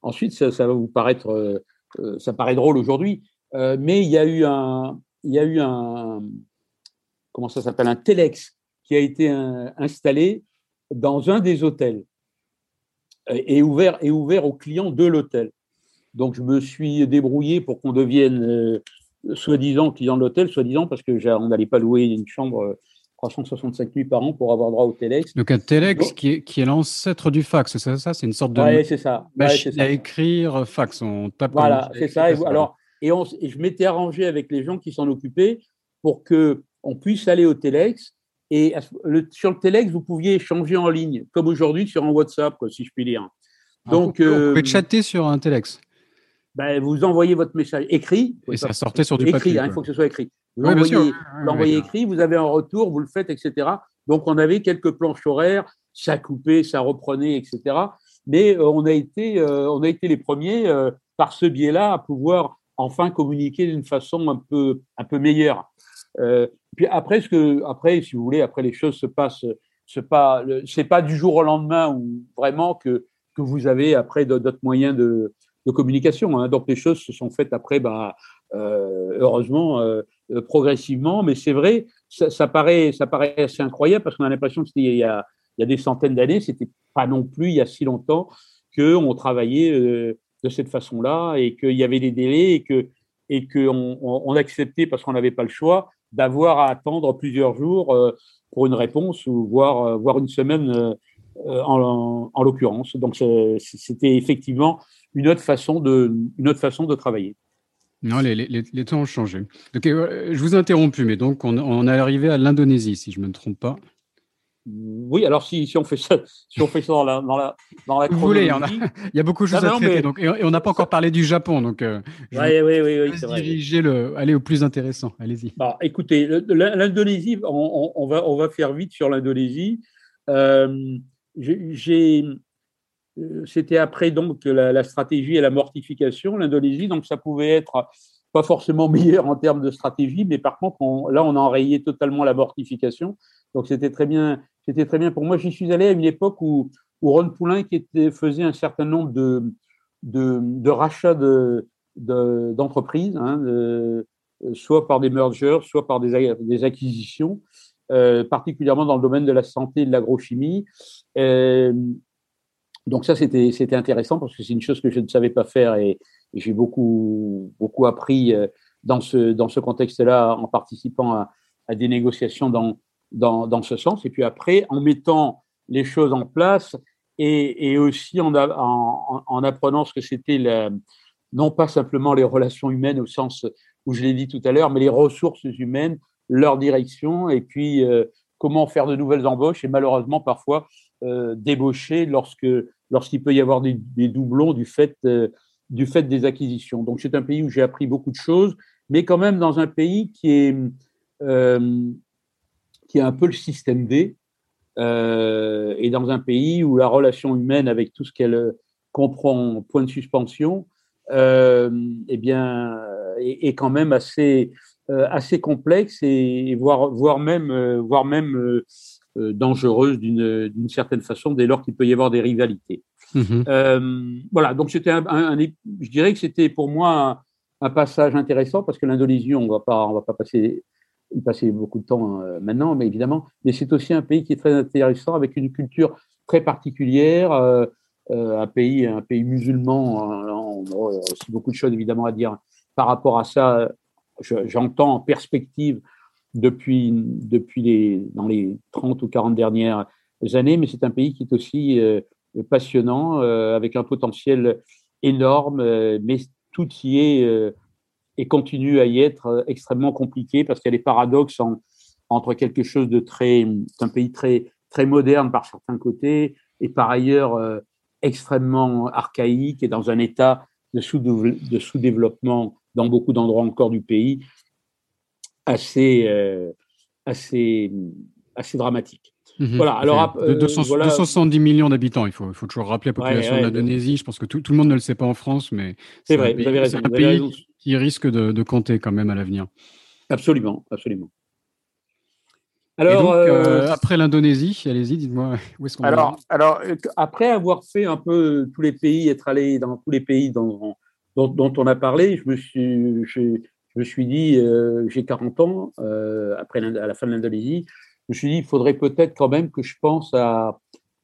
Ensuite, ça, va vous paraître, euh, euh, ça paraît drôle aujourd'hui, euh, mais il y a eu un, il y a eu un, comment ça s'appelle, un telex qui a été installé dans un des hôtels et ouvert, et ouvert aux clients de l'hôtel. Donc, je me suis débrouillé pour qu'on devienne soi-disant client de l'hôtel, soi-disant parce que on n'allait pas louer une chambre 365 nuits par an pour avoir droit au Telex. Donc un Telex qui est, qui est l'ancêtre du fax, c'est ça C'est une sorte de ouais, c'est ça. machine à écrire fax. On tape voilà, c'est ça. Et, alors, et, on, et je m'étais arrangé avec les gens qui s'en occupaient pour que on puisse aller au Telex. Et sur le Telex, vous pouviez échanger en ligne, comme aujourd'hui sur un WhatsApp, quoi, si je puis dire. Ah, Donc, vous pouvez euh, chatter sur un Telex. Ben, vous envoyez votre message écrit. Et ça sortait sur du papier. Hein, il faut que ce soit écrit. Vous l'envoyez écrit, vous avez un retour, vous le faites, etc. Donc, on avait quelques planches horaires, ça coupait, ça reprenait, etc. Mais euh, on, a été, euh, on a été les premiers, euh, par ce biais-là, à pouvoir enfin communiquer d'une façon un peu, un peu meilleure. puis après, ce que, après, si vous voulez, après les choses se passent, ce pas, c'est pas du jour au lendemain ou vraiment que, que vous avez après d'autres moyens de, de communication. Hein. Donc les choses se sont faites après, bah, heureusement, progressivement. Mais c'est vrai, ça, paraît, ça paraît assez incroyable parce qu'on a l'impression que c'était il y a, il y a des centaines d'années, c'était pas non plus il y a si longtemps qu'on travaillait de cette façon-là et qu'il y avait des délais et que et qu'on on, acceptait parce qu'on n'avait pas le choix d'avoir à attendre plusieurs jours pour une réponse ou voire, voire une semaine en, en l'occurrence. Donc c'était effectivement une autre façon de, une autre façon de travailler. Non, les, les, les temps ont changé. je vous ai interrompu, mais donc on, on est arrivé à l'Indonésie, si je ne me trompe pas. Oui, alors si, si, on fait ça, si on fait ça dans la, dans la, dans la Vous voulez, il y, a, il y, a beaucoup de choses à traiter, donc, et, on n'a pas encore parlé du Japon, donc euh, je oui, oui, oui, oui, diriger le, aller au plus intéressant. Allez-y. Bah, écoutez, l'Indonésie, on, on, va, on va faire vite sur l'Indonésie. Euh, j'ai euh, c'était après donc la, stratégie et la mortification, l'Indonésie. Donc ça pouvait être pas forcément meilleur en termes de stratégie, mais par contre là on a enrayé totalement la mortification. Donc c'était très bien, c'était très bien pour moi. J'y suis allé à une époque où, Ron Poulain qui faisait un certain nombre de, rachats de, d'entreprises, hein, soit par des mergers, soit par des, des acquisitions, euh, particulièrement dans le domaine de la santé et de l'agrochimie. Euh, donc ça, c'était, c'était intéressant parce que c'est une chose que je ne savais pas faire et, j'ai beaucoup, beaucoup appris euh, dans ce, dans ce contexte-là en participant à, des négociations dans, dans, dans, ce sens. Et puis après, en mettant les choses en place et, aussi en, en, en, apprenant ce que c'était non pas simplement les relations humaines au sens où je l'ai dit tout à l'heure, mais les ressources humaines, leur direction et puis euh, comment faire de nouvelles embauches et malheureusement parfois débaucher lorsque lorsqu'il peut y avoir des, doublons du fait du fait des acquisitions. Donc c'est un pays où j'ai appris beaucoup de choses, mais quand même dans un pays qui est qui est un peu le système D, et dans un pays où la relation humaine, avec tout ce qu'elle comprend, point de suspension, euh, eh bien, est, quand même assez, euh, assez complexe et, voire, voire même, euh, voire même dangereuse d'une certaine façon dès lors qu'il peut y avoir des rivalités. Mmh voilà, donc c'était un, je dirais que c'était pour moi un, passage intéressant parce que l'Indonésie, on va pas, on va pas passer passer beaucoup de temps maintenant, mais évidemment, mais c'est aussi un pays qui est très intéressant avec une culture très particulière, un pays, un pays musulman. On aurait aussi beaucoup de choses évidemment à dire par rapport à ça. J'entends en perspective depuis, depuis les, dans les 30 ou 40 dernières années, mais c'est un pays qui est aussi euh, passionnant, euh, avec un potentiel énorme, euh, mais tout y est et continue à y être extrêmement compliqué parce qu'il y a des paradoxes entre quelque chose de très, un pays très, très moderne par certains côtés et par ailleurs extrêmement archaïque et dans un état de sous-développement dans beaucoup d'endroits encore du pays assez, euh, assez, assez dramatique. Mhm. Voilà. Alors, euh, 270 millions d'habitants, il faut, il faut toujours rappeler la population de l'Indonésie. Je pense que tout, tout, le monde ne le sait pas en France, mais c'est vrai, vous avez raison. un pays qui risque de, de compter quand même à l'avenir. Absolument, absolument. Alors, euh, euh, après l'Indonésie, allez-y, dites-moi où est-ce qu'on alors, alors, euh, après avoir fait un peu tous les pays, être allé dans tous les pays dont, dont, on a parlé, je me suis, je, me suis dit, j'ai 40 ans, après à la fin de l'Indonésie, je me suis dit, il faudrait peut-être quand même que je pense à,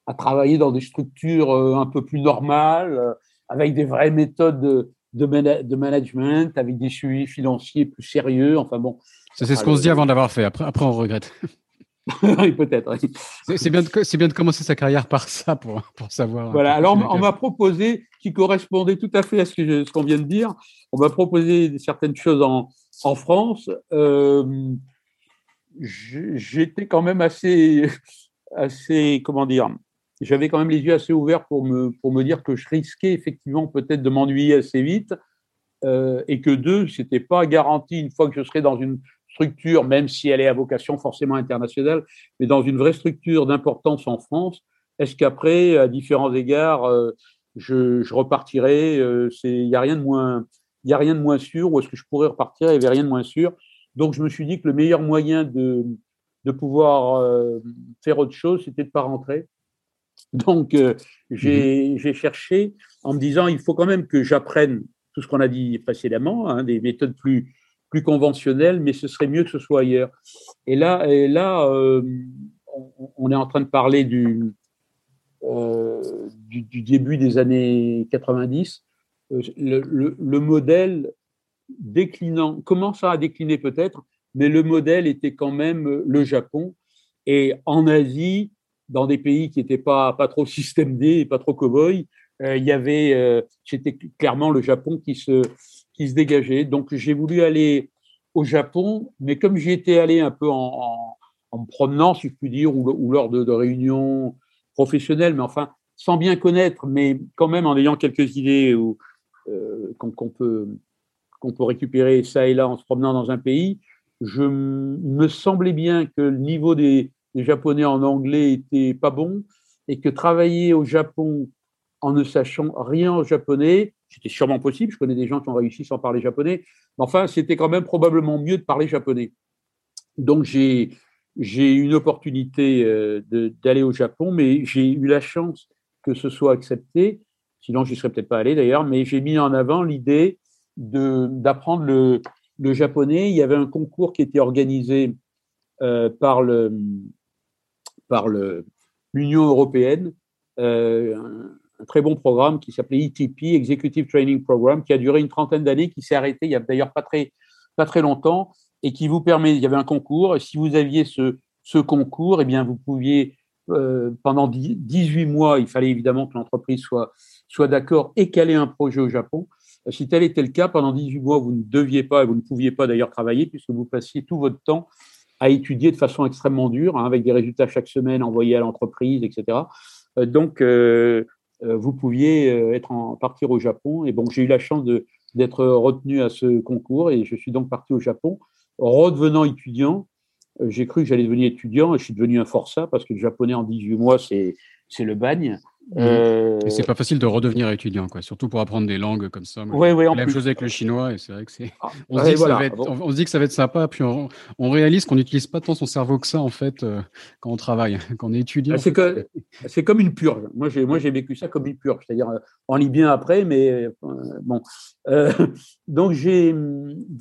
à travailler dans des structures un peu plus normales, avec des vraies méthodes de, de, management, avec des suivis financiers plus sérieux. Enfin bon. Ça, c'est ce qu'on se dit avant d'avoir fait. Après, après, on regrette. oui, peut-être. C'est bien, de, bien de commencer sa carrière par ça pour, pour savoir. Voilà, alors on m'a proposé, qui correspondait tout à fait à ce qu'on vient de dire, on m'a proposé certaines choses en, en France. Euh, J'étais quand même assez, assez, comment dire, j'avais quand même les yeux assez ouverts pour me, pour me dire que je risquais effectivement peut-être de m'ennuyer assez vite. Euh, et que deux, c'était pas garanti une fois que je serais dans une structure, même si elle est à vocation forcément internationale, mais dans une vraie structure d'importance en France, est-ce qu'après, à différents égards, euh, je, je, repartirai euh, Il n'y a rien de moins, il y a rien de moins sûr, ou est-ce que je pourrais repartir Il n'y avait rien de moins sûr. Donc, je me suis dit que le meilleur moyen de, de pouvoir euh, faire autre chose, c'était de pas rentrer. Donc, mmh j'ai cherché en me disant, il faut quand même que j'apprenne tout ce qu'on a dit précédemment, hein, des méthodes plus plus conventionnel, mais ce serait mieux que ce soit ailleurs. Et là, et là euh, on, est en train de parler du, euh, du, début des années 90. Euh, le, le, modèle déclinant commence à décliner peut-être, mais le modèle était quand même le Japon. Et en Asie, dans des pays qui n'étaient pas, pas trop système D et pas trop cow-boy, il y avait, c'était clairement le Japon qui se, qui se dégageait. Donc j'ai voulu aller au Japon, mais comme j'y étais allé un peu en, me promenant, si je puis dire, ou, lors de, réunions professionnelles, mais enfin sans bien connaître, mais quand même en ayant quelques idées ou euh, qu'on peut qu'on peut récupérer ça et là en se promenant dans un pays, je me semblait bien que le niveau des, Japonais en anglais était pas bon et que travailler au Japon en ne sachant rien en japonais, c'était sûrement possible. Je connais des gens qui ont réussi sans parler japonais. Mais enfin, c'était quand même probablement mieux de parler japonais. Donc, j'ai, j'ai une opportunité euh, d'aller au Japon, mais j'ai eu la chance que ce soit accepté. Sinon, je n'y serais peut-être pas allé d'ailleurs, mais j'ai mis en avant l'idée d'apprendre le, le, japonais. Il y avait un concours qui était organisé euh, par, le, par le, l'Union européenne, euh, un très bon programme qui s'appelait ETP, Executive Training Program, qui a duré une trentaine d'années, qui s'est arrêté il y a d'ailleurs pas très, pas très longtemps, et qui vous permet, il y avait un concours, et si vous aviez ce, ce concours, eh bien, vous pouviez, euh, pendant 18 mois, il fallait évidemment que l'entreprise soit, soit d'accord et qu'elle ait un projet au Japon. Si tel était le cas, pendant 18 mois, vous ne deviez pas, et vous ne pouviez pas d'ailleurs travailler, puisque vous passiez tout votre temps à étudier de façon extrêmement dure, hein, avec des résultats chaque semaine envoyés à l'entreprise, etc. donc, vous pouviez être en, partir au Japon. Et bon, j'ai eu la chance d'être retenu à ce concours et je suis donc parti au Japon. Redevenant étudiant, j'ai cru que j'allais devenir étudiant et je suis devenu un forçat parce que le japonais en 18 mois, c'est le bagne. Mmh. Euh... c'est pas facile de redevenir étudiant, quoi. Surtout pour apprendre des langues comme ça. Oui, oui, la même chose avec le chinois, et c'est vrai que c'est. Ah, on, se dit que ça va être sympa, puis on, réalise qu'on n'utilise pas tant son cerveau que ça en fait euh, quand on travaille, quand on est étudiant. Ah, c'est comme une purge. Moi, j'ai moi j'ai vécu ça comme une purge, c'est-à-dire euh, on lit bien après, mais euh, bon. donc j'ai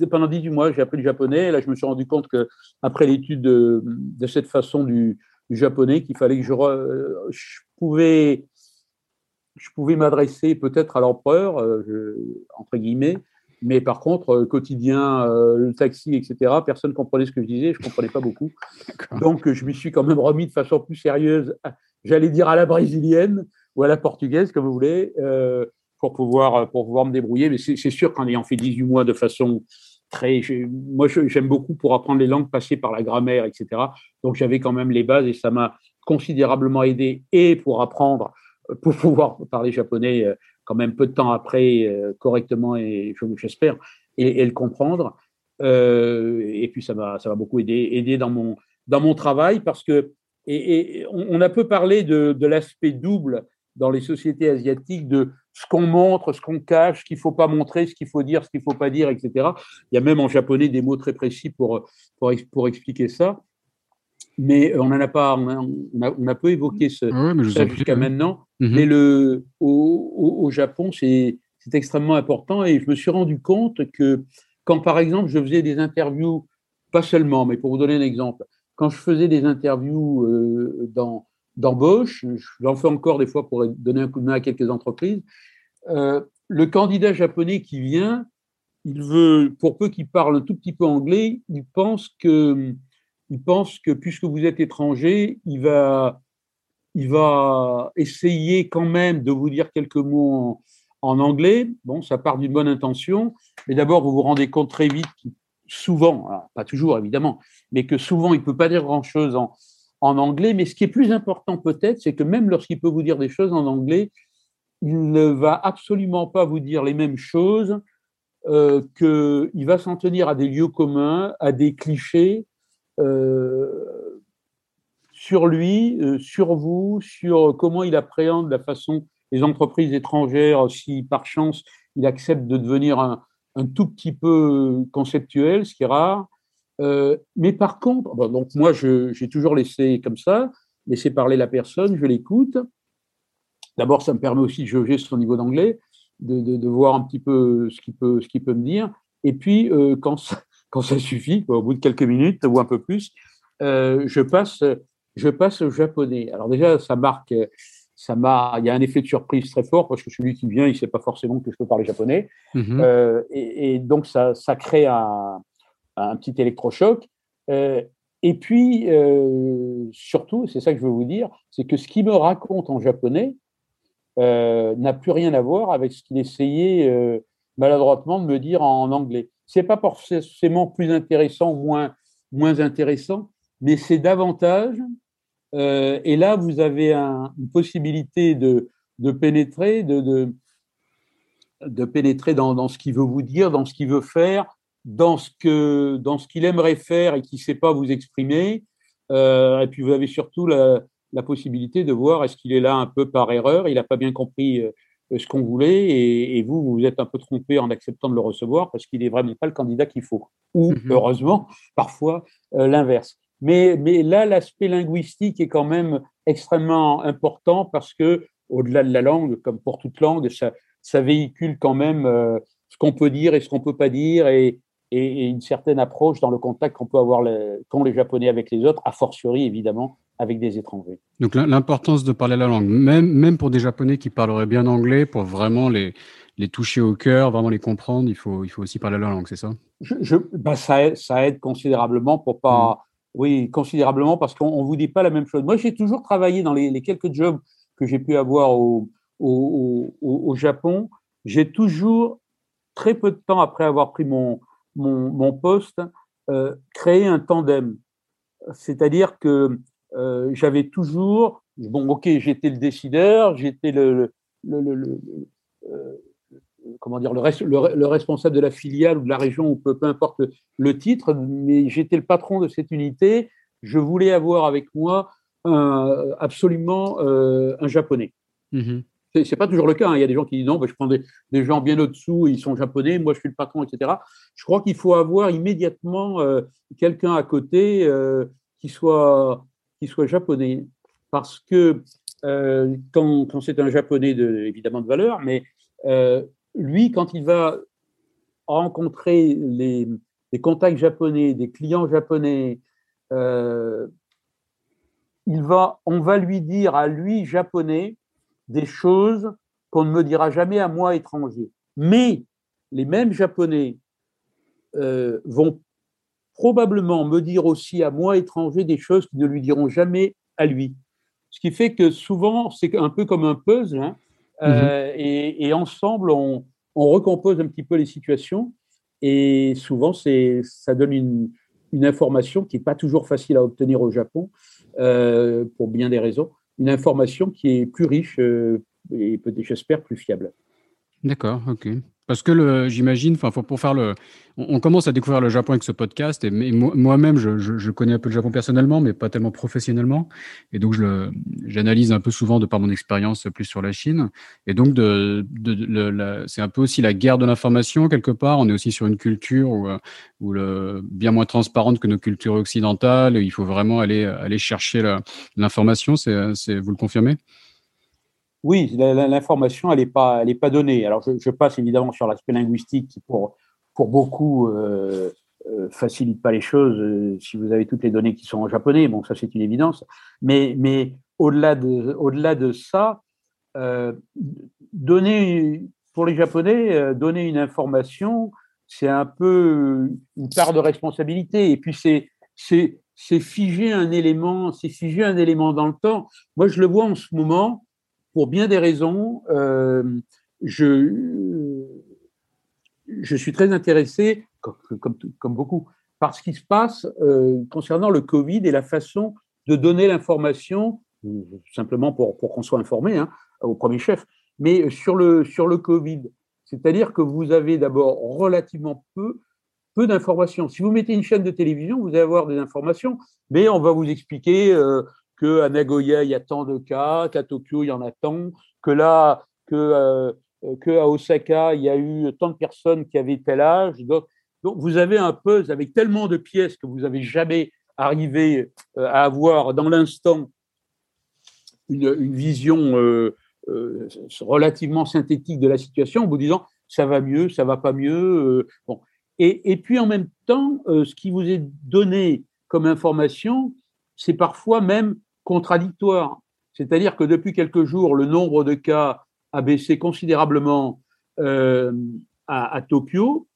pendant 18 mois, j'ai appris le japonais. Et là, je me suis rendu compte que après l'étude de, de, cette façon du, japonais, qu'il fallait que je, je pouvais je pouvais m'adresser peut-être à l'empereur, euh, entre guillemets, mais par contre, euh, quotidien, euh, le taxi, etc., personne ne comprenait ce que je disais, je ne comprenais pas beaucoup. Donc, je m'y suis quand même remis de façon plus sérieuse, j'allais dire à la brésilienne ou à la portugaise, comme vous voulez, pour, pouvoir, pour pouvoir me débrouiller. Mais c'est sûr qu'en ayant fait 18 mois de façon très. Moi, j'aime beaucoup pour apprendre les langues, passer par la grammaire, etc. Donc, j'avais quand même les bases et ça m'a considérablement aidé et pour apprendre pour pouvoir parler japonais euh, quand même peu de temps après euh, correctement et j'espère et, le comprendre. Euh, et puis ça m'a ça m'a beaucoup aidé, aidé dans mon dans mon travail parce que et on, a peu parlé de, de l'aspect double dans les sociétés asiatiques de ce qu'on montre, ce qu'on cache, ce qu'il faut pas montrer, ce qu'il faut dire, ce qu'il faut pas dire, etc. Il y a même en japonais des mots très précis pour pour, pour expliquer ça mais on n'en a pas, on a, on a, peu évoqué ce, ça jusqu'à maintenant. Mhm. Mais le, au, au, Japon, c'est extrêmement important et je me suis rendu compte que quand, par exemple, je faisais des interviews, pas seulement, mais pour vous donner un exemple, quand je faisais des interviews euh, dans d'embauche, j'en fais encore des fois pour donner un coup de main à quelques entreprises, euh, le candidat japonais qui vient, il veut, pour peu qu'il parle un tout petit peu anglais, il pense que il pense que puisque vous êtes étranger, il va, il va essayer quand même de vous dire quelques mots en, anglais. Bon, ça part d'une bonne intention, mais d'abord, vous vous rendez compte très vite, souvent, pas toujours évidemment, mais que souvent, il ne peut pas dire grand-chose en, anglais. Mais ce qui est plus important peut-être, c'est que même lorsqu'il peut vous dire des choses en anglais, il ne va absolument pas vous dire les mêmes choses, euh, qu'il va s'en tenir à des lieux communs, à des clichés, euh, sur lui, euh, sur vous, sur comment il appréhende la façon les entreprises étrangères, si par chance il accepte de devenir un, tout petit peu conceptuel, ce qui est rare. Euh, mais par contre, donc moi j'ai toujours laissé comme ça, laisser parler la personne, je l'écoute. D'abord, ça me permet aussi de jauger son niveau d'anglais, de, de, voir un petit peu ce qu'il peut, qu'il peut me dire. Et puis, quand, ça, quand ça suffit, au bout de quelques minutes ou un peu plus, euh, je passe, je passe au japonais. Alors déjà, ça marque, ça m'a, il y a un effet de surprise très fort parce que celui qui vient, il sait pas forcément que je peux parler japonais, mhm. euh, et, donc ça, ça crée un, un petit électrochoc. Euh, et puis surtout, c'est ça que je veux vous dire, c'est que ce qu'il me raconte en japonais n'a plus rien à voir avec ce qu'il essayait maladroitement de me dire en anglais c'est pas forcément plus intéressant ou moins, moins intéressant, mais c'est davantage. Euh, et là, vous avez une possibilité de, de pénétrer, de, de, pénétrer dans, ce qu'il veut vous dire, dans ce qu'il veut faire, dans ce que dans ce qu'il aimerait faire et qui ne sait pas vous exprimer. Euh, et puis vous avez surtout la, la possibilité de voir est-ce qu'il est là un peu par erreur, il n'a pas bien compris euh, ce qu'on voulait et, vous, vous êtes un peu trompé en acceptant de le recevoir parce qu'il n'est vraiment pas le candidat qu'il faut. Ou, mhm. heureusement, parfois euh, l'inverse. Mais, mais là, l'aspect linguistique est quand même extrêmement important parce que, au-delà de la langue, comme pour toute langue, ça, ça véhicule quand même euh, ce qu'on peut dire et ce qu'on peut pas dire et, et, une certaine approche dans le contact qu'on peut avoir les, qu'ont les Japonais avec les autres, a fortiori évidemment avec des étrangers. Donc l'importance de parler la langue, même, même pour des Japonais qui parleraient bien anglais, pour vraiment les, les toucher au cœur, vraiment les comprendre, il faut, il faut aussi parler la langue, c'est ça? Je, ça, aide, ça aide considérablement pour pas... Mm. Oui, considérablement parce qu'on ne vous dit pas la même chose. Moi, j'ai toujours travaillé dans les, les, quelques jobs que j'ai pu avoir au, au, au, au Japon. J'ai toujours, très peu de temps après avoir pris mon, mon, poste, euh, créé un tandem C'est-à-dire que euh, j'avais toujours, bon, ok, j'étais le décideur, j'étais le, euh, comment dire, le, le, responsable de la filiale ou de la région, ou peu, peu importe le, titre, mais j'étais le patron de cette unité. Je voulais avoir avec moi absolument un japonais. Ce C'est pas toujours le cas. Hein. Il y a des gens qui disent non, je prends des, gens bien au-dessous, ils sont japonais, moi je suis le patron, etc. Je crois qu'il faut avoir immédiatement quelqu'un à côté qui soit qui soit japonais, parce que euh, quand, c'est un japonais de, évidemment de valeur, mais euh, lui, quand il va rencontrer les, les, contacts japonais, des clients japonais, euh, il va, on va lui dire à lui, japonais, des choses qu'on ne me dira jamais à moi, étranger. Mais les mêmes japonais vont probablement me dire aussi à moi, étranger, des choses qui ne lui diront jamais à lui. Ce qui fait que souvent, c'est un peu comme un puzzle, hein, euh, mhm. et, ensemble, on, recompose un petit peu les situations, et souvent, ça donne une, information qui n'est pas toujours facile à obtenir au Japon, euh, pour bien des raisons, une information qui est plus riche euh, et peut-être, j'espère, plus fiable. D'accord, ok. Parce que j'imagine, enfin, pour faire le, on, commence à découvrir le Japon avec ce podcast, et, moi-même, je, connais un peu le Japon personnellement, mais pas tellement professionnellement, et donc je j'analyse un peu souvent de par mon expérience plus sur la Chine, et donc de, c'est un peu aussi la guerre de l'information quelque part. On est aussi sur une culture où, où le, bien moins transparente que nos cultures occidentales. il faut vraiment aller aller chercher l'information. C'est, vous le confirmez? Oui, l'information, elle n'est pas, donnée. Alors, je, passe évidemment sur l'aspect linguistique qui, pour, beaucoup, euh, euh, facilite pas les choses. Euh, si vous avez toutes les données qui sont en japonais, bon, ça c'est une évidence. Mais, au-delà de, ça, euh, donner pour les Japonais, donner une information, c'est un peu une part de responsabilité. Et puis c'est, c'est figer un élément, c'est figer un élément dans le temps. Moi, je le vois en ce moment pour bien des raisons. Euh, je, je suis très intéressé, comme, comme, beaucoup, par ce qui se passe euh, concernant le Covid et la façon de donner l'information, simplement pour, pour qu'on soit informé, hein, au premier chef, mais sur le, sur le Covid. C'est-à-dire que vous avez d'abord relativement peu, peu d'informations. Si vous mettez une chaîne de télévision, vous allez avoir des informations, mais on va vous expliquer euh, qu'à Nagoya, il y a tant de cas, qu'à Tokyo, il y en a tant, que là, que, euh, Osaka, il y a eu tant de personnes qui avaient tel âge. Donc, vous avez un puzzle avec tellement de pièces que vous n'avez jamais arrivé euh, à avoir dans l'instant une, une, vision euh, euh, relativement synthétique de la situation en vous disant ça va mieux, ça va pas mieux. bon. et, et, puis en même temps, ce qui vous est donné comme information, c'est parfois même contradictoire. C'est-à-dire que depuis quelques jours, le nombre de cas a baissé considérablement euh, à, Tokyo.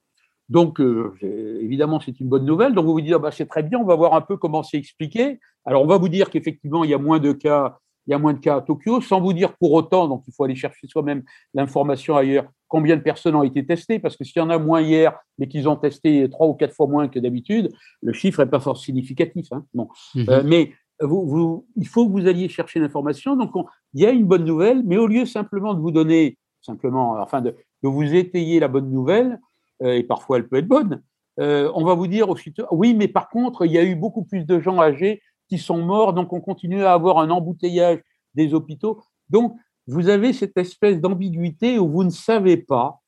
Donc, euh, évidemment, c'est une bonne nouvelle. Donc, vous vous dites, ah bah, c'est très bien, on va voir un peu comment c'est expliqué. Alors, on va vous dire qu'effectivement, il y a moins de cas, il y a moins de cas à Tokyo, sans vous dire pour autant, donc il faut aller chercher soi-même l'information ailleurs, combien de personnes ont été testées, parce que s'il y en a moins hier, mais qu'ils ont testé trois ou quatre fois moins que d'habitude, le chiffre n'est pas fort significatif. Hein. Bon. Mmh euh, mais il faut que vous alliez chercher l'information. Donc, il y a une bonne nouvelle, mais au lieu simplement de vous donner, simplement, enfin, de, vous étayer la bonne nouvelle, euh, et parfois elle peut être bonne, euh, on va vous dire aussitôt, oui, mais par contre, il y a eu beaucoup plus de gens âgés qui sont morts, donc on continue à avoir un embouteillage des hôpitaux. Donc, vous avez cette espèce d'ambiguïté où vous ne savez pas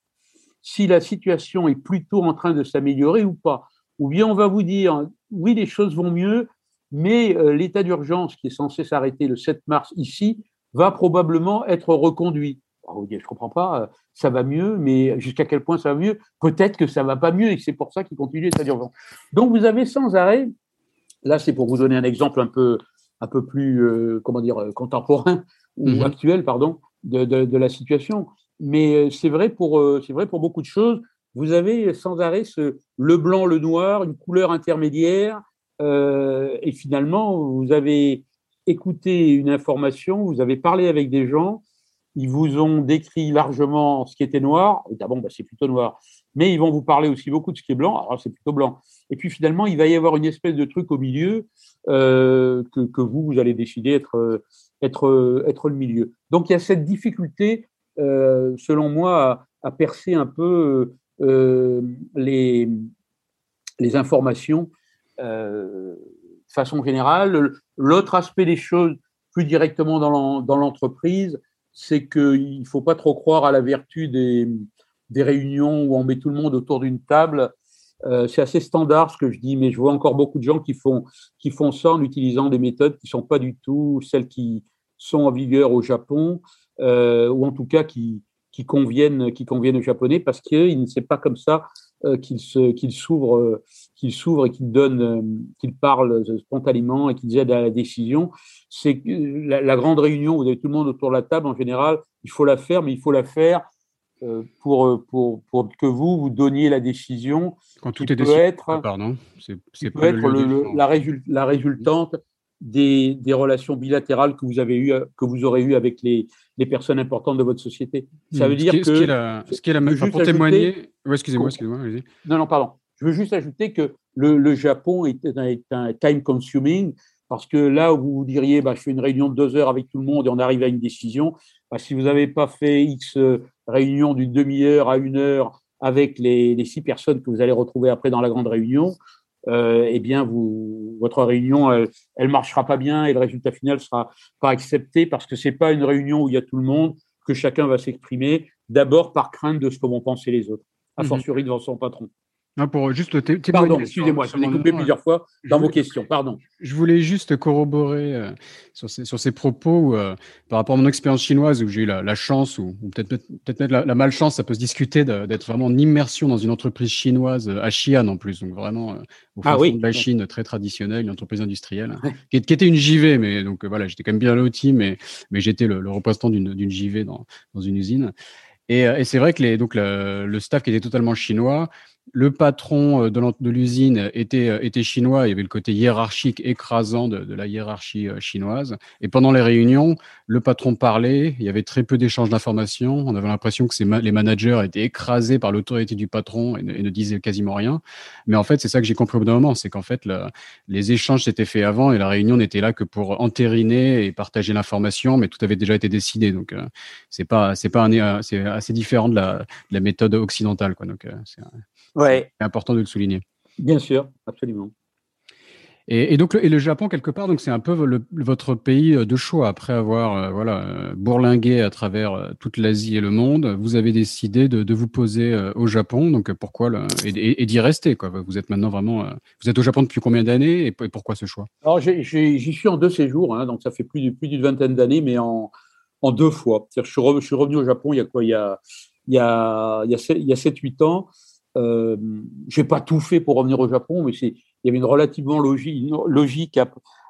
si la situation est plutôt en train de s'améliorer ou pas. Ou bien on va vous dire, oui, les choses vont mieux, mais euh, l'état d'urgence qui est censé s'arrêter le 7 mars ici va probablement être reconduit. je ne comprends pas, euh, ça va mieux, mais jusqu'à quel point ça va mieux? Peut-être que ça ne va pas mieux et c'est pour ça qu'il continue l'état d'urgence. Donc vous avez sans arrêt, là c'est pour vous donner un exemple un peu, un peu plus euh, comment dire, contemporain ou mhm. actuel, pardon, de, de, la situation. Mais c'est vrai, pour, vrai pour beaucoup de choses. Vous avez sans arrêt ce, le blanc, le noir, une couleur intermédiaire, euh, et finalement, vous avez écouté une information, vous avez parlé avec des gens, ils vous ont décrit largement ce qui était noir. D'abord, bah, c'est plutôt noir. mais ils vont vous parler aussi beaucoup de ce qui est blanc. Alors c'est plutôt blanc. Et puis finalement, il va y avoir une espèce de truc au milieu euh, que, vous, vous allez décider être, le milieu. Donc il y a cette difficulté, euh, selon moi, à, percer un peu les, informations de façon générale. L'autre aspect des choses, plus directement dans l'entreprise, c'est qu'il ne faut pas trop croire à la vertu des, réunions où on met tout le monde autour d'une table. Euh, c'est assez standard ce que je dis, mais je vois encore beaucoup de gens qui font, qui font ça en utilisant des méthodes qui ne sont pas du tout celles qui sont en vigueur au Japon, euh, ou en tout cas qui, qui, conviennent, qui conviennent aux Japonais, parce qu'il ne sait pas comme ça euh, qu'il s'ouvre euh, qu'il s'ouvre et qu'il donne euh, qu'il parle spontanément et qu'il aide à la décision c'est la, la, grande réunion vous avez tout le monde autour de la table en général il faut la faire mais il faut la faire pour, pour, pour que vous, vous donniez la décision. Quand tout est décidé. Être, ah, pardon. C'est peut être le, la, la, résultante des, des, relations bilatérales que vous avez eu, que vous aurez eues avec les, les personnes importantes de votre société. Ça hmm. veut dire que. Ce qui est la, ce qui est la pour témoigner. excusez-moi, excusez-moi. Non, non, pardon. Je veux juste ajouter que le, le Japon est, est, un time consuming parce que là où vous diriez, bah, je fais une réunion de deux heures avec tout le monde et on arrive à une décision, bah, si vous n'avez pas fait X réunion d'une demi-heure à une heure avec les, les, six personnes que vous allez retrouver après dans la grande réunion, euh, eh bien, vous, votre réunion, elle, elle marchera pas bien et le résultat final sera pas accepté parce que c'est pas une réunion où il y a tout le monde que chacun va s'exprimer d'abord par crainte de ce que vont penser les autres, a mhm. fortiori devant son patron. Non, pour juste Pardon, excusez-moi, je vous ai coupé plusieurs fois dans vos questions. Pardon. Je voulais juste corroborer euh, sur, ces, sur, ces, propos euh, par rapport à mon expérience chinoise où j'ai eu la, chance ou, peut-être peut-être la, la, malchance, ça peut se discuter d'être vraiment en immersion dans une entreprise chinoise euh, à Xi'an en plus, donc vraiment au fond, ah de la Chine très traditionnelle, une entreprise industrielle qui, était une JV, mais donc voilà, j'étais quand même bien loti, mais mais j'étais le, le, représentant d'une JV dans, dans une usine. Et, et c'est vrai que les, donc le, le, staff qui était totalement chinois, le patron euh, de l'usine était, euh, était chinois, il y avait le côté hiérarchique écrasant de, la hiérarchie euh, chinoise. Et pendant les réunions, le patron parlait, il y avait très peu d'échanges d'informations, on avait l'impression que les managers étaient écrasés par l'autorité du patron et ne, disaient quasiment rien. Mais en fait, c'est ça que j'ai compris au bout d'un moment, c'est qu'en fait, les échanges s'étaient faits avant et la réunion n'était là que pour entériner et partager l'information, mais tout avait déjà été décidé. Donc, c'est pas, assez différent de la, méthode occidentale, Ouais. C'est important de le souligner. Bien sûr, absolument. Et, donc, et le Japon, quelque part, donc c'est un peu votre pays de choix. Après avoir euh, voilà, euh, bourlingué à travers euh, toute l'Asie et le monde, vous avez décidé de, vous poser au Japon. Donc, pourquoi le, et, d'y rester quoi? Vous êtes maintenant vraiment. Vous êtes au Japon depuis combien d'années et, pourquoi ce choix? Alors, j'y suis en deux séjours, hein, donc ça fait plus, plus d'une vingtaine d'années, mais en, en deux fois. Je suis, je suis revenu au Japon il y a quoi? Il y a, il y a, il y a 7-8 ans. Euh, j'ai pas tout fait pour revenir au Japon, mais il y avait une relativement logique,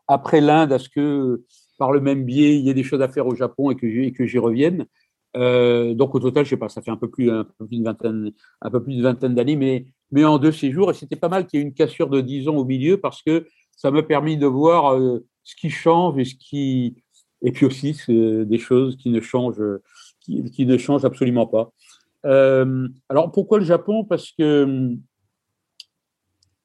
après l'Inde à ce que par le même biais il y ait des choses à faire au Japon et que j'y revienne. Euh, donc au total, je sais pas, ça fait un peu plus, d'une vingtaine, un peu plus d'une vingtaine d'années, mais, en deux séjours, et c'était pas mal qu'il y ait une cassure de 10 ans au milieu parce que ça m'a permis de voir euh, ce qui change et ce qui, et puis aussi des choses qui ne changent, qui ne changent absolument pas. Euh, alors pourquoi le Japon? Parce que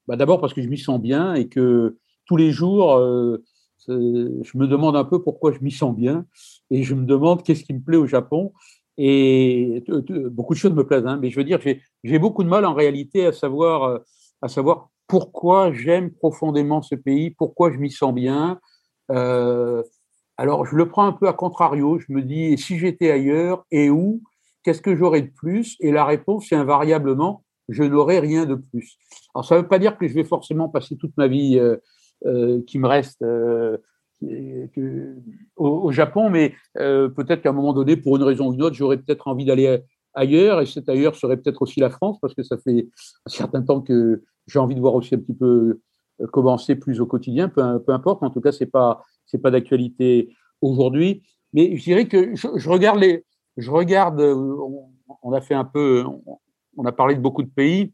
bah, d'abord parce que je m'y sens bien et que tous les jours, euh, je me demande un peu pourquoi je m'y sens bien et je me demande qu'est-ce qui me plaît au Japon. Et beaucoup de choses me plaisent, hein, mais je veux dire, j'ai beaucoup de mal en réalité à savoir, à savoir pourquoi j'aime profondément ce pays, pourquoi je m'y sens bien. Euh, alors, je le prends un peu à contrario. Je me dis, si j'étais ailleurs et où? Qu'est-ce que j'aurais de plus? Et la réponse est invariablement, je n'aurai rien de plus. Alors, ça ne veut pas dire que je vais forcément passer toute ma vie euh, euh, qui me reste euh, au, Japon, mais peut-être qu'à un moment donné, pour une raison ou une autre, j'aurais peut-être envie d'aller ailleurs, et cet ailleurs serait peut-être aussi la France, parce que ça fait un certain temps que j'ai envie de voir aussi un petit peu commencer plus au quotidien, peu, importe. En tout cas, c'est pas c'est pas d'actualité aujourd'hui. Mais je dirais que je regarde les, je regarde, euh, on a fait un peu, on a parlé de beaucoup de pays,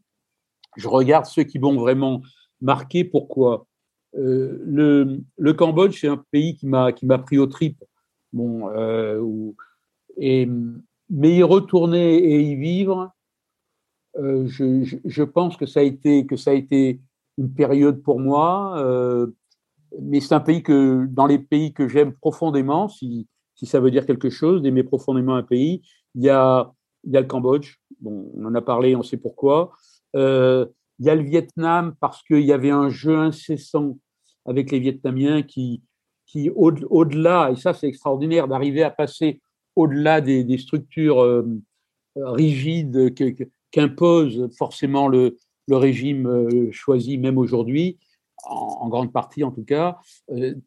je regarde ceux qui vont vraiment marquer. Pourquoi? Euh, le, Cambodge, c'est un pays qui m'a pris au trip. Bon, euh, et, mais y retourner et y vivre, je, je, pense que ça a été que ça a été une période pour moi, mais c'est un pays que dans les pays que j'aime profondément, si, si ça veut dire quelque chose, d'aimer profondément un pays, il y a il y a le Cambodge, bon, on en a parlé, on sait pourquoi. Euh, il y a le Vietnam parce qu'il y avait un jeu incessant avec les Vietnamiens qui, qui au-delà, et ça c'est extraordinaire, d'arriver à passer au-delà des, structures euh, rigides qu'impose forcément le, le régime euh, choisi, même aujourd'hui, en, grande partie en tout cas,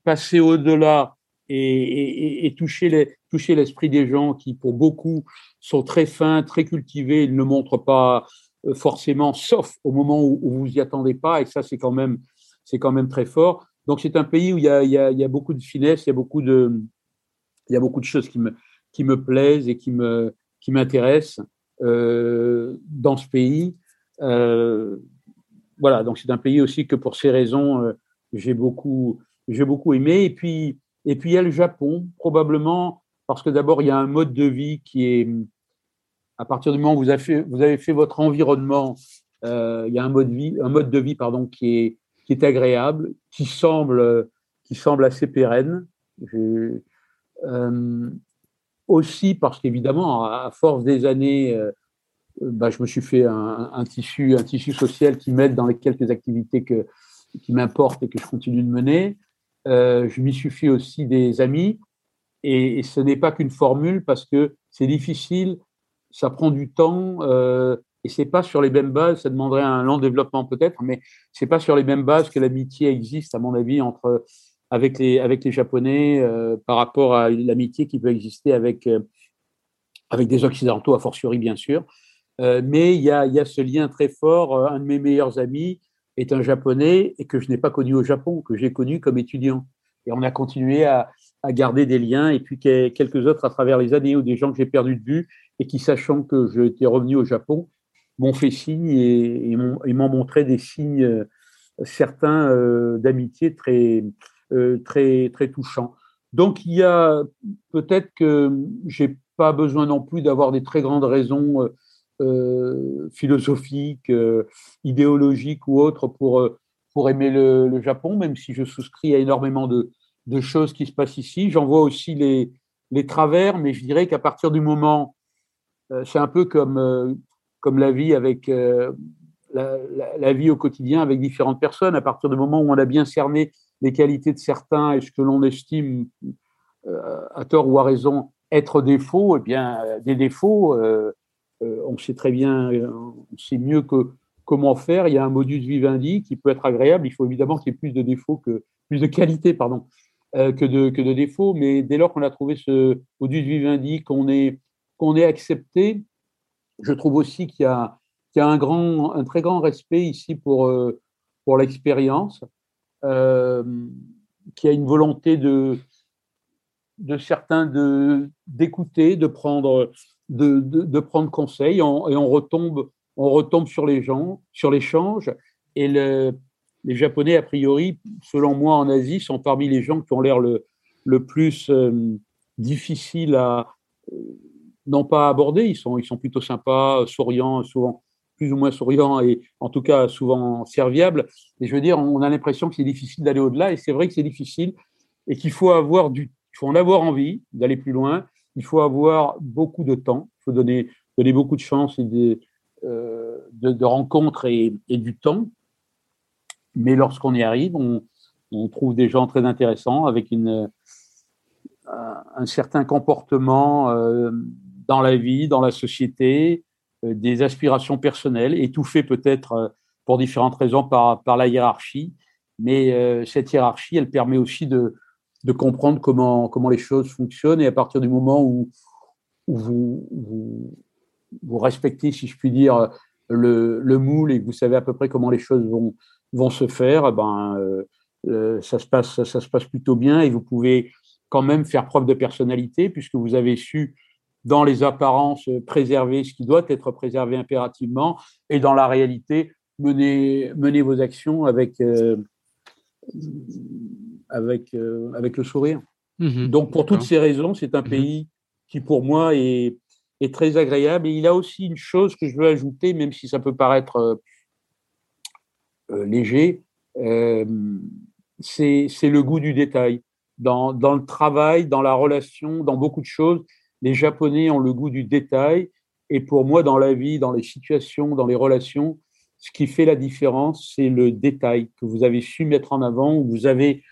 passer au-delà et, toucher toucher l'esprit des gens qui, pour beaucoup, sont très fins, très cultivés, ils ne montrent pas euh, forcément, sauf au moment où, vous y attendez pas, et ça, c'est quand même, c'est quand même très fort. Donc, c'est un pays où il y, a, y a, beaucoup de finesse, il y a beaucoup de, il y a beaucoup de choses qui me, qui me plaisent et qui me, qui m'intéressent euh, dans ce pays. Euh, voilà, donc c'est un pays aussi que pour ces raisons, j'ai beaucoup, j'ai beaucoup aimé. Et puis, et puis il y a le Japon, probablement parce que d'abord il y a un mode de vie qui est, à partir du moment où vous avez fait, vous avez fait votre environnement, euh, il y a un mode, de vie, un mode de vie pardon, qui, est, qui est agréable, qui semble, qui semble assez pérenne. Je, euh, aussi parce qu'évidemment, à force des années, euh, bah, je me suis fait un, un, tissu, un tissu social qui m'aide dans les quelques activités que, qui m'importent et que je continue de mener. Euh, je m'y suis fait aussi des amis. Et, ce n'est pas qu'une formule parce que c'est difficile, ça prend du temps euh, et c'est pas sur les mêmes bases. Ça demanderait un long développement peut-être, mais c'est pas sur les mêmes bases que l'amitié existe, à mon avis, entre avec les avec les Japonais euh, par rapport à l'amitié qui peut exister avec euh, avec des Occidentaux, a fortiori bien sûr. Mais il y a, y a ce lien très fort. Un de mes meilleurs amis est un japonais et que je n'ai pas connu au Japon, que j'ai connu comme étudiant. Et on a continué à, à, garder des liens, et puis quelques autres à travers les années, ou des gens que j'ai perdu de vue, et qui, sachant que j'étais revenu au Japon, m'ont fait signe et, m'ont montré des signes, euh, certains euh, d'amitié très, euh, très, très touchants. Donc il y a peut-être que j'ai pas besoin non plus d'avoir des très grandes raisons euh, euh, philosophiques, euh, idéologiques ou autres pour, euh, pour aimer le, Japon, même si je souscris à énormément de, de choses qui se passent ici. J'en vois aussi les, les travers, mais je dirais qu'à partir du moment, c'est un peu comme, comme la vie avec la, vie au quotidien avec différentes personnes. À partir du moment où on a bien cerné les qualités de certains et ce que l'on estime, à tort ou à raison, être défauts, eh bien, des défauts, euh, euh, on sait très bien, euh, on sait mieux que comment faire. Il y a un modus vivendi qui peut être agréable. Il faut évidemment qu'il y ait plus de défauts que plus de qualité, pardon, euh, que de défauts. Mais dès lors qu'on a trouvé ce modus vivendi, qu'on est qu'on est accepté, je trouve aussi qu'il y a qu'il y a un grand, un très grand respect ici pour pour l'expérience, euh, qu'il y a une volonté de de certains de d'écouter, de prendre de, prendre conseil on, et on retombe, on retombe sur les gens, sur l'échange. Et le, les Japonais, a priori, selon moi, en Asie, sont parmi les gens qui ont l'air le, le plus euh, difficile à, euh, non pas aborder, ils sont, ils sont plutôt sympas, souriants, souvent plus ou moins souriants et en tout cas souvent serviables. Et je veux dire, on a l'impression que c'est difficile d'aller au-delà et c'est vrai que c'est difficile et qu'il faut avoir du, faut en avoir envie d'aller plus loin il faut avoir beaucoup de temps, il faut donner, donner beaucoup de chance et de, euh, rencontres et, du temps. Mais lorsqu'on y arrive, on, trouve des gens très intéressants avec un certain comportement euh, dans la vie, dans la société, euh, des aspirations personnelles, étouffées peut-être pour différentes raisons par, par la hiérarchie. Mais cette hiérarchie, elle permet aussi de, de comprendre comment, comment les choses fonctionnent. Et à partir du moment où, vous, respectez, si je puis dire, le, le, moule et que vous savez à peu près comment les choses vont, vont se faire, eh ben, euh, ça, se passe, ça se passe plutôt bien et vous pouvez quand même faire preuve de personnalité puisque vous avez su, dans les apparences, préserver ce qui doit être préservé impérativement et dans la réalité, mener, mener vos actions avec. Euh, avec, euh, avec le sourire. Mmh Donc, pour toutes ces raisons, c'est un mmh pays qui, pour moi, est, est très agréable. Et il a aussi une chose que je veux ajouter, même si ça peut paraître léger, c'est le goût du détail. Dans, dans, le travail, dans la relation, dans beaucoup de choses, les Japonais ont le goût du détail. Et pour moi, dans la vie, dans les situations, dans les relations, ce qui fait la différence, c'est le détail que vous avez su mettre en avant, ou vous avez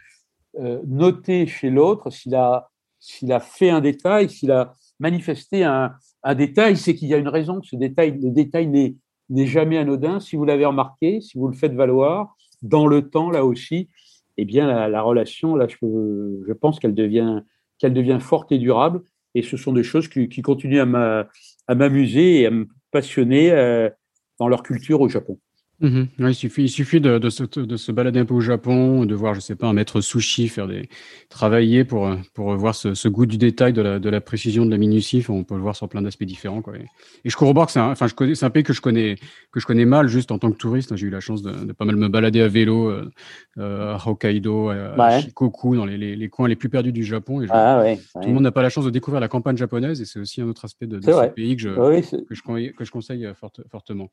euh, noté chez l'autre, s'il a, s'il a fait un détail, s'il a manifesté un, détail, c'est qu'il y a une raison. Ce détail, le détail n'est, n'est jamais anodin. Si vous l'avez remarqué, si vous le faites valoir, dans le temps, là aussi, eh bien, la, relation, là, je, pense qu'elle devient, qu'elle devient forte et durable. Et ce sont des choses qui, qui continuent à m'amuser et à me passionner euh, dans leur culture au Japon. Mhm. il suffit, il suffit de, de, se, de, se, balader un peu au Japon, de voir, je sais pas, un maître sushi faire des travailler pour pour voir ce, ce goût du détail, de la, de la précision, de la minutie. On peut le voir sur plein d'aspects différents. Quoi. Et, je corrobore que c'est un, enfin, je connais, c'est un pays que je connais que je connais mal, juste en tant que touriste. J'ai eu la chance de, de, pas mal me balader à vélo euh, euh à Hokkaido, à, Shikoku, dans les, les, les, coins les plus perdus du Japon. Et ah, ouais, tout le monde n'a pas la chance de découvrir la campagne japonaise, et c'est aussi un autre aspect de, ce pays que je que je, que je conseille euh, fortement.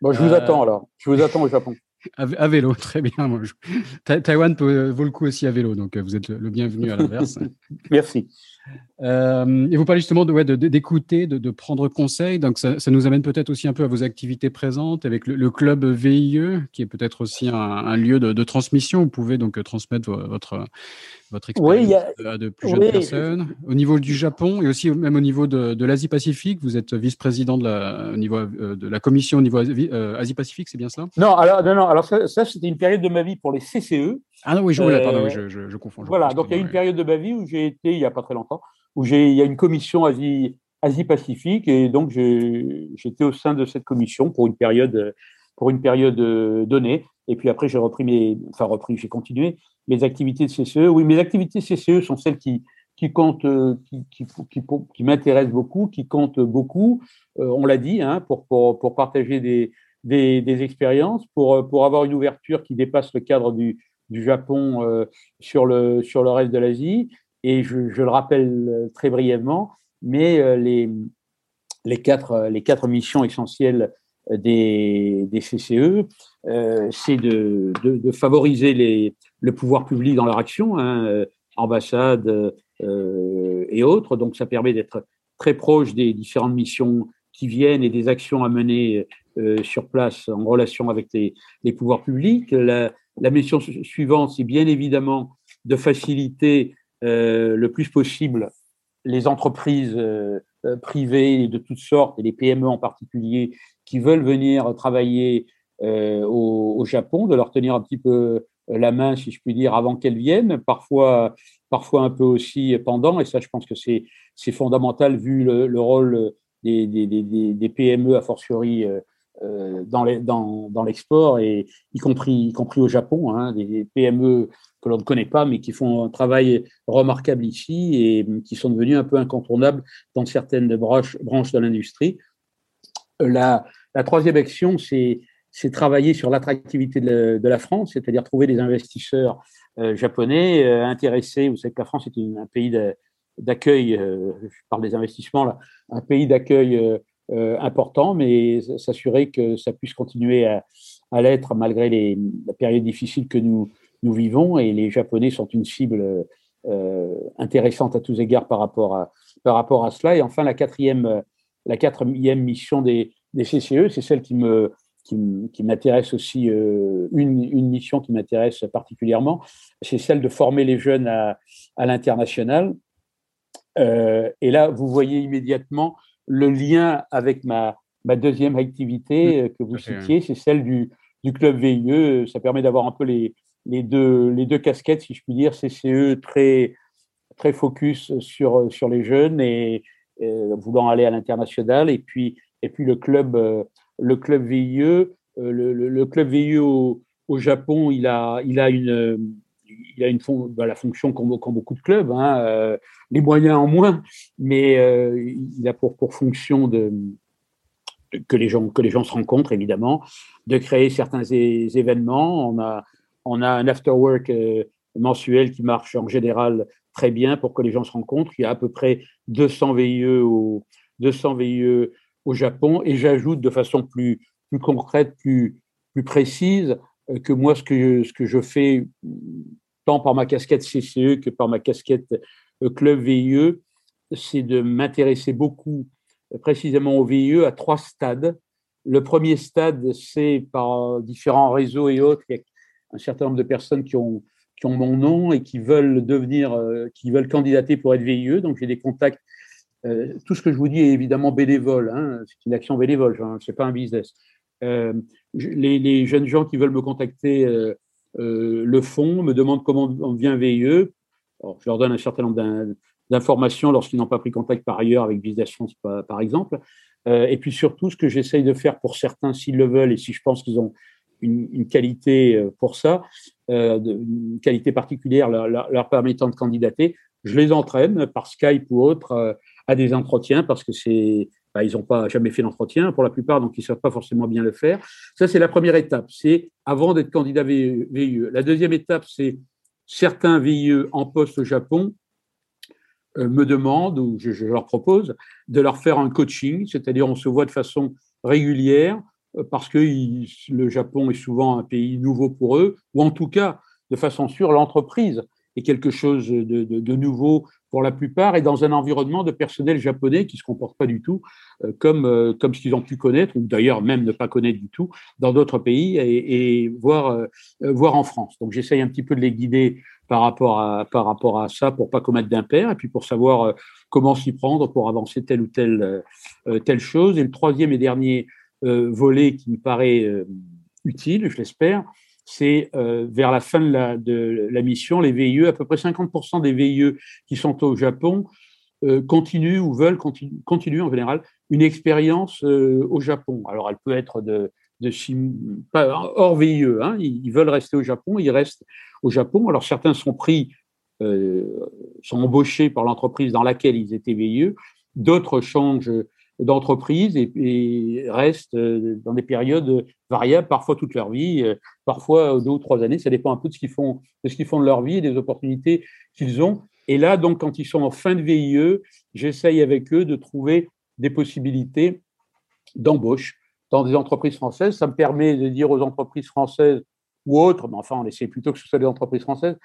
Bon, je vous euh, attends alors. Je vous attends au Japon. À, vélo, très bien. Moi, Taïwan peut, vaut le coup aussi à vélo, donc euh, vous êtes le bienvenu à l'inverse. Merci. Euh, et vous parlez justement d'écouter, de, de, de, prendre conseil. Donc, ça, ça nous amène peut-être aussi un peu à vos activités présentes avec le, club VIE, qui est peut-être aussi un, un lieu de, de, transmission. Vous pouvez donc transmettre votre, votre expérience à de plus jeunes personnes. Au niveau du Japon et aussi même au niveau de, de l'Asie-Pacifique, vous êtes vice-président de la, au niveau, euh, de la commission au niveau euh, Asie-Pacifique, c'est bien cela? Non, alors, non, non, alors ça, ça c'était une période de ma vie pour les CCE. Ah non, oui, je, euh, pardon, je, je, je, confonds. voilà, donc il y a une période de ma vie où j'ai été, il n'y a pas très longtemps, où il y a une commission Asie, Asie-Pacifique et donc j'étais au sein de cette commission pour une période, pour une période donnée. Et puis après, j'ai repris mes, enfin repris, j'ai continué mes activités de CCE. Oui, mes activités de CCE sont celles qui, qui comptent, euh, qui, qui, qui, qui m'intéressent beaucoup, qui comptent beaucoup. Euh, on l'a dit, hein, pour, pour, pour partager des, des, des, expériences, pour, pour avoir une ouverture qui dépasse le cadre du, du Japon euh, sur, le, sur le reste de l'Asie. Et je, je, le rappelle très brièvement, mais les, les, quatre, les quatre missions essentielles des, des CCE, euh, c'est de, de, favoriser les, le pouvoir public dans leur action, hein, euh, ambassade euh, et autres. Donc, ça permet d'être très proche des différentes missions qui viennent et des actions à mener euh, sur place en relation avec les, les pouvoirs publics. La mission suivante, c'est bien évidemment de faciliter euh, le plus possible les entreprises euh, privées de toutes sortes et les PME en particulier qui veulent venir travailler euh, au, Japon, de leur tenir un petit peu la main, si je puis dire, avant qu'elles viennent, parfois, parfois un peu aussi pendant, et ça, je pense que c'est, fondamental vu le, le rôle des, des, PME, a fortiori, euh, euh dans, les, dans, l'export, et y compris, y compris au Japon, hein, des PME que l'on ne connaît pas, mais qui font un travail remarquable ici et qui sont devenus un peu incontournables dans certaines branches, branches de l'industrie. La, la troisième action, c'est travailler sur l'attractivité de, la France, c'est-à-dire trouver des investisseurs euh, japonais euh, intéressés. Vous savez que la France est un pays d'accueil, euh, je parle des investissements un pays d'accueil important, mais s'assurer que ça puisse continuer à, l'être malgré les, la période difficile que nous, vivons. Et les Japonais sont une cible intéressante à tous égards par rapport à, par rapport à cela. Et enfin, la quatrième, la quatrième mission des, CCE, c'est celle qui me qui, m'intéresse aussi, euh, une, mission qui m'intéresse particulièrement, c'est celle de former les jeunes à, à l'international. Euh, et là, vous voyez immédiatement le lien avec ma, ma deuxième activité euh, que vous citiez, c'est celle du, du club VIE. Ça permet d'avoir un peu les, les, deux, les deux casquettes, si je puis dire, CCE très, très focus sur, sur les jeunes et, voulant aller à l'international, et puis, et puis le club le club VIE. Euh, le, le, club VIE au, au, Japon, il a, il a une, il a une bah, la fonction qu'ont beaucoup de clubs, hein, euh, les moyens en moins, mais euh, il a pour, pour fonction de, que les gens que les gens se rencontrent évidemment, de créer certains événements. On a on a un after work mensuel qui marche en général très bien pour que les gens se rencontrent. Il y a à peu près 200 VIE au, 200 VIE au Japon. Et j'ajoute de façon plus, plus concrète, plus, plus précise, euh, que moi, ce que, je fais, tant par ma casquette CCE que par ma casquette euh, Club VIE, c'est de m'intéresser beaucoup euh, précisément au VIE à trois stades. Le premier stade, c'est par différents réseaux et autres, il y a un certain nombre de personnes qui ont, mon nom et qui veulent devenir, qui veulent candidater pour être VIE. Donc j'ai des contacts. tout ce que je vous dis est évidemment bénévole. Hein, c'est une action bénévole, ce n'est pas un business. Euh, les, jeunes gens qui veulent me contacter euh, euh, le font, me demandent comment on devient VIE. je leur donne un certain nombre d'informations lorsqu'ils n'ont pas pris contact par ailleurs avec Business France, par, exemple. et puis surtout, ce que j'essaye de faire pour certains, s'ils le veulent, et si je pense qu'ils ont une, qualité pour ça, une qualité particulière leur, permettant de candidater, je les entraîne par Skype ou autre à des entretiens parce que c'est bah, ils n'ont pas jamais fait d'entretien pour la plupart, donc ils ne savent pas forcément bien le faire. Ça, c'est la première étape, c'est avant d'être candidat VIE. La deuxième étape, c'est certains VIE en poste au Japon euh, me demandent, ou je, leur propose, de leur faire un coaching, c'est-à-dire on se voit de façon régulière, euh, parce que le Japon est souvent un pays nouveau pour eux, ou en tout cas, de façon sûre, l'entreprise est quelque chose de, nouveau pour la plupart et dans un environnement de personnel japonais qui ne se comporte pas du tout euh, comme, euh, comme ce qu'ils ont pu connaître, ou d'ailleurs même ne pas connaître du tout dans d'autres pays et, et voir, euh, en France. Donc j'essaye un petit peu de les guider par rapport à, par rapport à ça pour pas commettre d'impair et puis pour savoir comment s'y prendre pour avancer telle ou telle, telle chose. Et le troisième et dernier volet qui me paraît utile, je l'espère, c'est euh, vers la fin de la, mission, les VIE, à peu près 50% des VIE qui sont au Japon euh, continuent ou veulent continuer en général une expérience euh, au Japon. Alors elle peut être de, hors VIE, hein, ils, veulent rester au Japon, ils restent au Japon. Alors certains sont pris, sont embauchés par l'entreprise dans laquelle ils étaient VIE, d'autres changent d'entreprise et, restent euh, dans des périodes variables, parfois toute leur vie, euh, parfois deux ou trois années. Ça dépend un peu de ce qu'ils font, de ce qu'ils font de leur vie et des opportunités qu'ils ont. Et là, donc, quand ils sont en fin de VIE, j'essaye avec eux de trouver des possibilités d'embauche dans des entreprises françaises. Ça me permet de dire aux entreprises françaises ou autres, mais enfin, on essaie plutôt que ce soit des entreprises françaises, euh,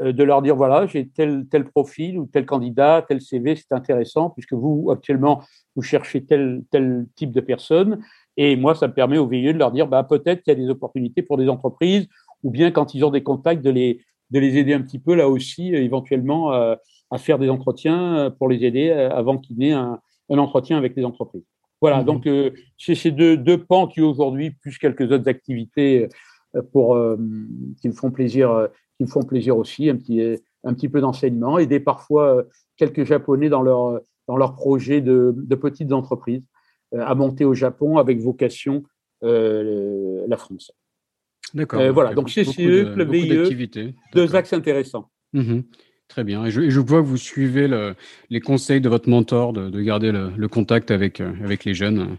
de leur dire voilà, j'ai tel, tel profil ou tel candidat, tel CV, c'est intéressant, puisque vous, actuellement, vous cherchez tel, tel type de personne. Et moi, ça me permet au VIE de leur dire bah, peut-être qu'il y a des opportunités pour des entreprises, ou bien quand ils ont des contacts, de les, de les aider un petit peu là aussi, euh, éventuellement, euh, à faire des entretiens pour les aider avant qu'il y ait un, un, entretien avec les entreprises. Voilà, mmh donc c'est ces deux, deux pans qui aujourd'hui, plus quelques autres activités pour, qui me font plaisir qui me font plaisir aussi, un petit, un petit peu d'enseignement, aider parfois euh, quelques Japonais dans leur, dans leur projet de, de petites entreprises euh, à monter au Japon avec vocation euh, la France. D'accord. voilà, donc CCE, le VIE, deux axes intéressants. Mmh Très bien. Et je, je, vois que vous suivez le, les conseils de votre mentor de, de garder le, le, contact avec, avec les jeunes.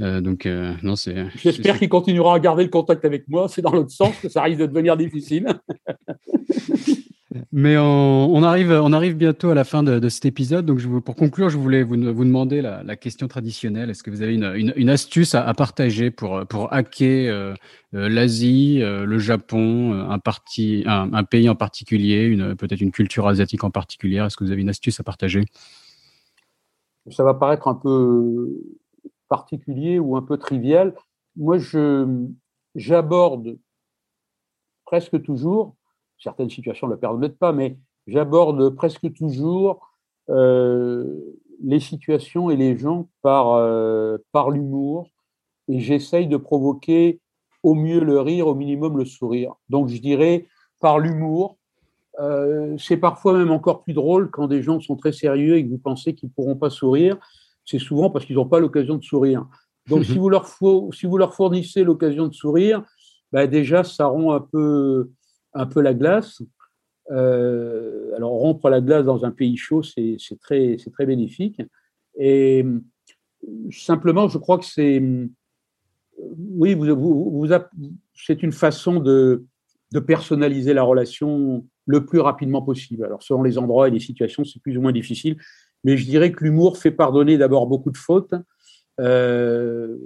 Euh, donc, euh, non, c'est. J'espère qu'il continuera à garder le contact avec moi. C'est dans l'autre sens que ça risque de devenir difficile. Mais on, arrive, on arrive bientôt à la fin de, cet épisode. Donc, je pour conclure, je voulais vous, vous demander la, question traditionnelle. Est-ce que vous avez une, une, astuce à, partager pour, pour hacker euh, l'Asie, le Japon, un, parti, un, un pays en particulier, peut-être une culture asiatique en particulier Est-ce que vous avez une astuce à partager? Ça va paraître un peu particulier ou un peu trivial. Moi, j'aborde presque toujours, certaines situations ne le permettent pas, mais j'aborde presque toujours euh, les situations et les gens par, euh, par l'humour et j'essaye de provoquer au mieux le rire, au minimum le sourire. Donc je dirais par l'humour. Euh, c'est parfois même encore plus drôle quand des gens sont très sérieux et que vous pensez qu'ils ne pourront pas sourire c'est souvent parce qu'ils n'ont pas l'occasion de sourire. Donc, si, vous leur si vous leur fournissez l'occasion de sourire, bah, déjà, ça rend un peu, un peu la glace. Euh, alors, rompre la glace dans un pays chaud, c'est très, très bénéfique. Et simplement, je crois que c'est. Oui, vous, vous, c'est une façon de, de personnaliser la relation le plus rapidement possible. Alors, selon les endroits et les situations, c'est plus ou moins difficile, mais je dirais que l'humour fait pardonner d'abord beaucoup de fautes euh,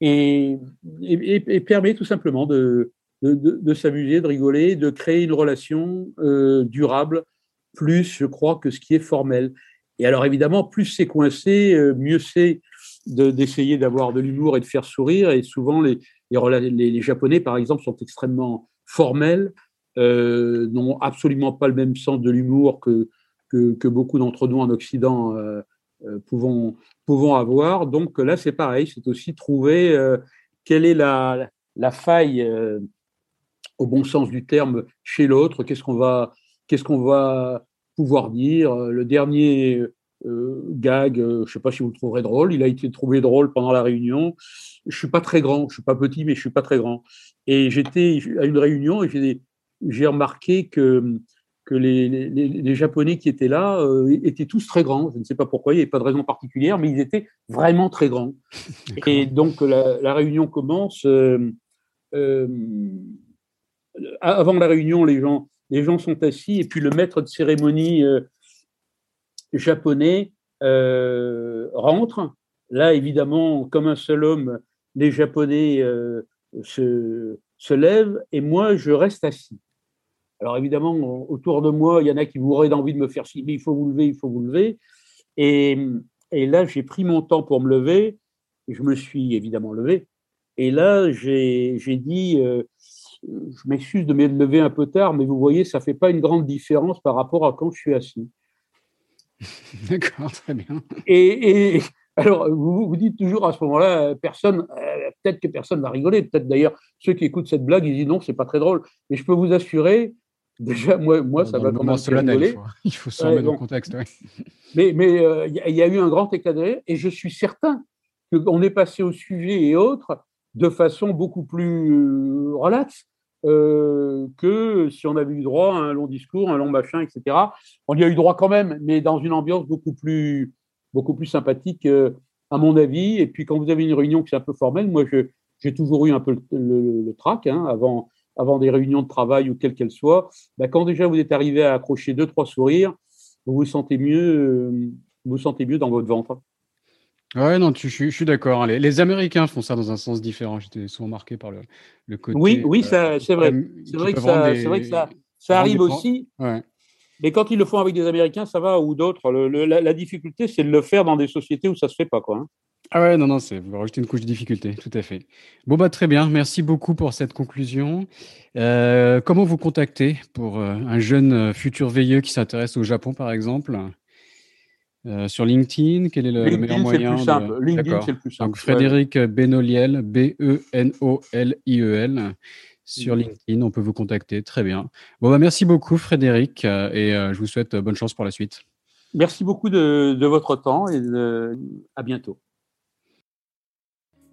et, et, permet tout simplement de, de, s'amuser, de rigoler, de créer une relation euh, durable, plus, je crois, que ce qui est formel. Et alors, évidemment, plus c'est coincé, euh, mieux c'est d'essayer d'avoir de l'humour et de faire sourire. Et souvent, les, les, Japonais, par exemple, sont extrêmement formels, n'ont absolument pas le même sens de l'humour que, que, beaucoup d'entre nous en Occident euh, euh pouvons, pouvons avoir. Donc là, c'est pareil, c'est aussi trouver euh, quelle est la, la faille, au bon sens du terme, chez l'autre, qu'est-ce qu'on va, qu'est-ce va pouvoir dire? Le dernier gag, je ne sais pas si vous le trouverez drôle, il a été trouvé drôle pendant la réunion. Je suis pas très grand, je suis pas petit, mais je suis pas très grand. Et j'étais à une réunion et j'ai remarqué que, que les, les, les, Japonais qui étaient là euh, étaient tous très grands. Je ne sais pas pourquoi, il n'y avait pas de raison particulière, mais ils étaient vraiment très grands. Et donc la, la réunion commence. Euh, euh, avant la réunion, les gens, les gens sont assis et puis le maître de cérémonie japonais rentrent. Là, évidemment, comme un seul homme, les Japonais se, se, lèvent et moi, je reste assis. Alors évidemment, autour de moi, il y en a qui mourraient d'envie de me faire mais il faut vous lever, il faut vous lever. Et, et là, j'ai pris mon temps pour me lever. Et je me suis évidemment levé. Et là, j'ai dit, euh, je m'excuse de me lever un peu tard, mais vous voyez, ça fait pas une grande différence par rapport à quand je suis assis. D'accord, très bien. Et, alors, vous vous dites toujours à ce moment-là, personne, euh, peut-être que personne va rigoler, peut-être d'ailleurs ceux qui écoutent cette blague, ils disent non, c'est pas très drôle. Mais je peux vous assurer, déjà, moi, moi ça va commencer à rigoler. Il faut s'en mettre dans le contexte. Mais Mais euh, il y, y, a eu un grand éclat de rire, et je suis certain qu'on est passé au sujet et autres de façon beaucoup plus euh, relaxe. Euh, que si on avait eu droit à un long discours, un long machin, etc. On y a eu droit quand même, mais dans une ambiance beaucoup plus, beaucoup plus sympathique, euh, à mon avis. Et puis quand vous avez une réunion qui est un peu formelle, moi j'ai toujours eu un peu le, le, trac hein, avant, avant des réunions de travail ou quelles qu'elles soient. Ben, quand déjà vous êtes arrivé à accrocher deux, trois sourires, vous vous sentez mieux, euh, vous, vous sentez mieux dans votre ventre. Ouais, non, tu, je, je suis d'accord. Hein. Les, les, Américains font ça dans un sens différent. J'étais souvent marqué par le, le côté. Oui, oui, euh, c'est vrai. C'est vrai, que ça, des, vrai que ça, ça arrive aussi. Ouais. Mais quand ils le font avec des Américains, ça va, ou d'autres. La, la, difficulté, c'est de le faire dans des sociétés où ça se fait pas, quoi. Hein. Ah ouais, non, non, c'est vous rajoutez une couche de difficulté, tout à fait. Bon, bah très bien, merci beaucoup pour cette conclusion. Euh, comment vous contacter pour euh, un jeune euh, futur veilleux qui s'intéresse au Japon, par exemple? Euh, sur LinkedIn, quel est le, LinkedIn, meilleur moyen plus simple. De... LinkedIn, c'est le plus simple. Donc Frédéric. Benoliel, B-E-N-O-L-I-E-L. Sur mmh. LinkedIn, on peut vous contacter. Très bien. Bon, bah, merci beaucoup, Frédéric, et je vous souhaite bonne chance pour la suite. Merci beaucoup de, de votre temps et de... à bientôt.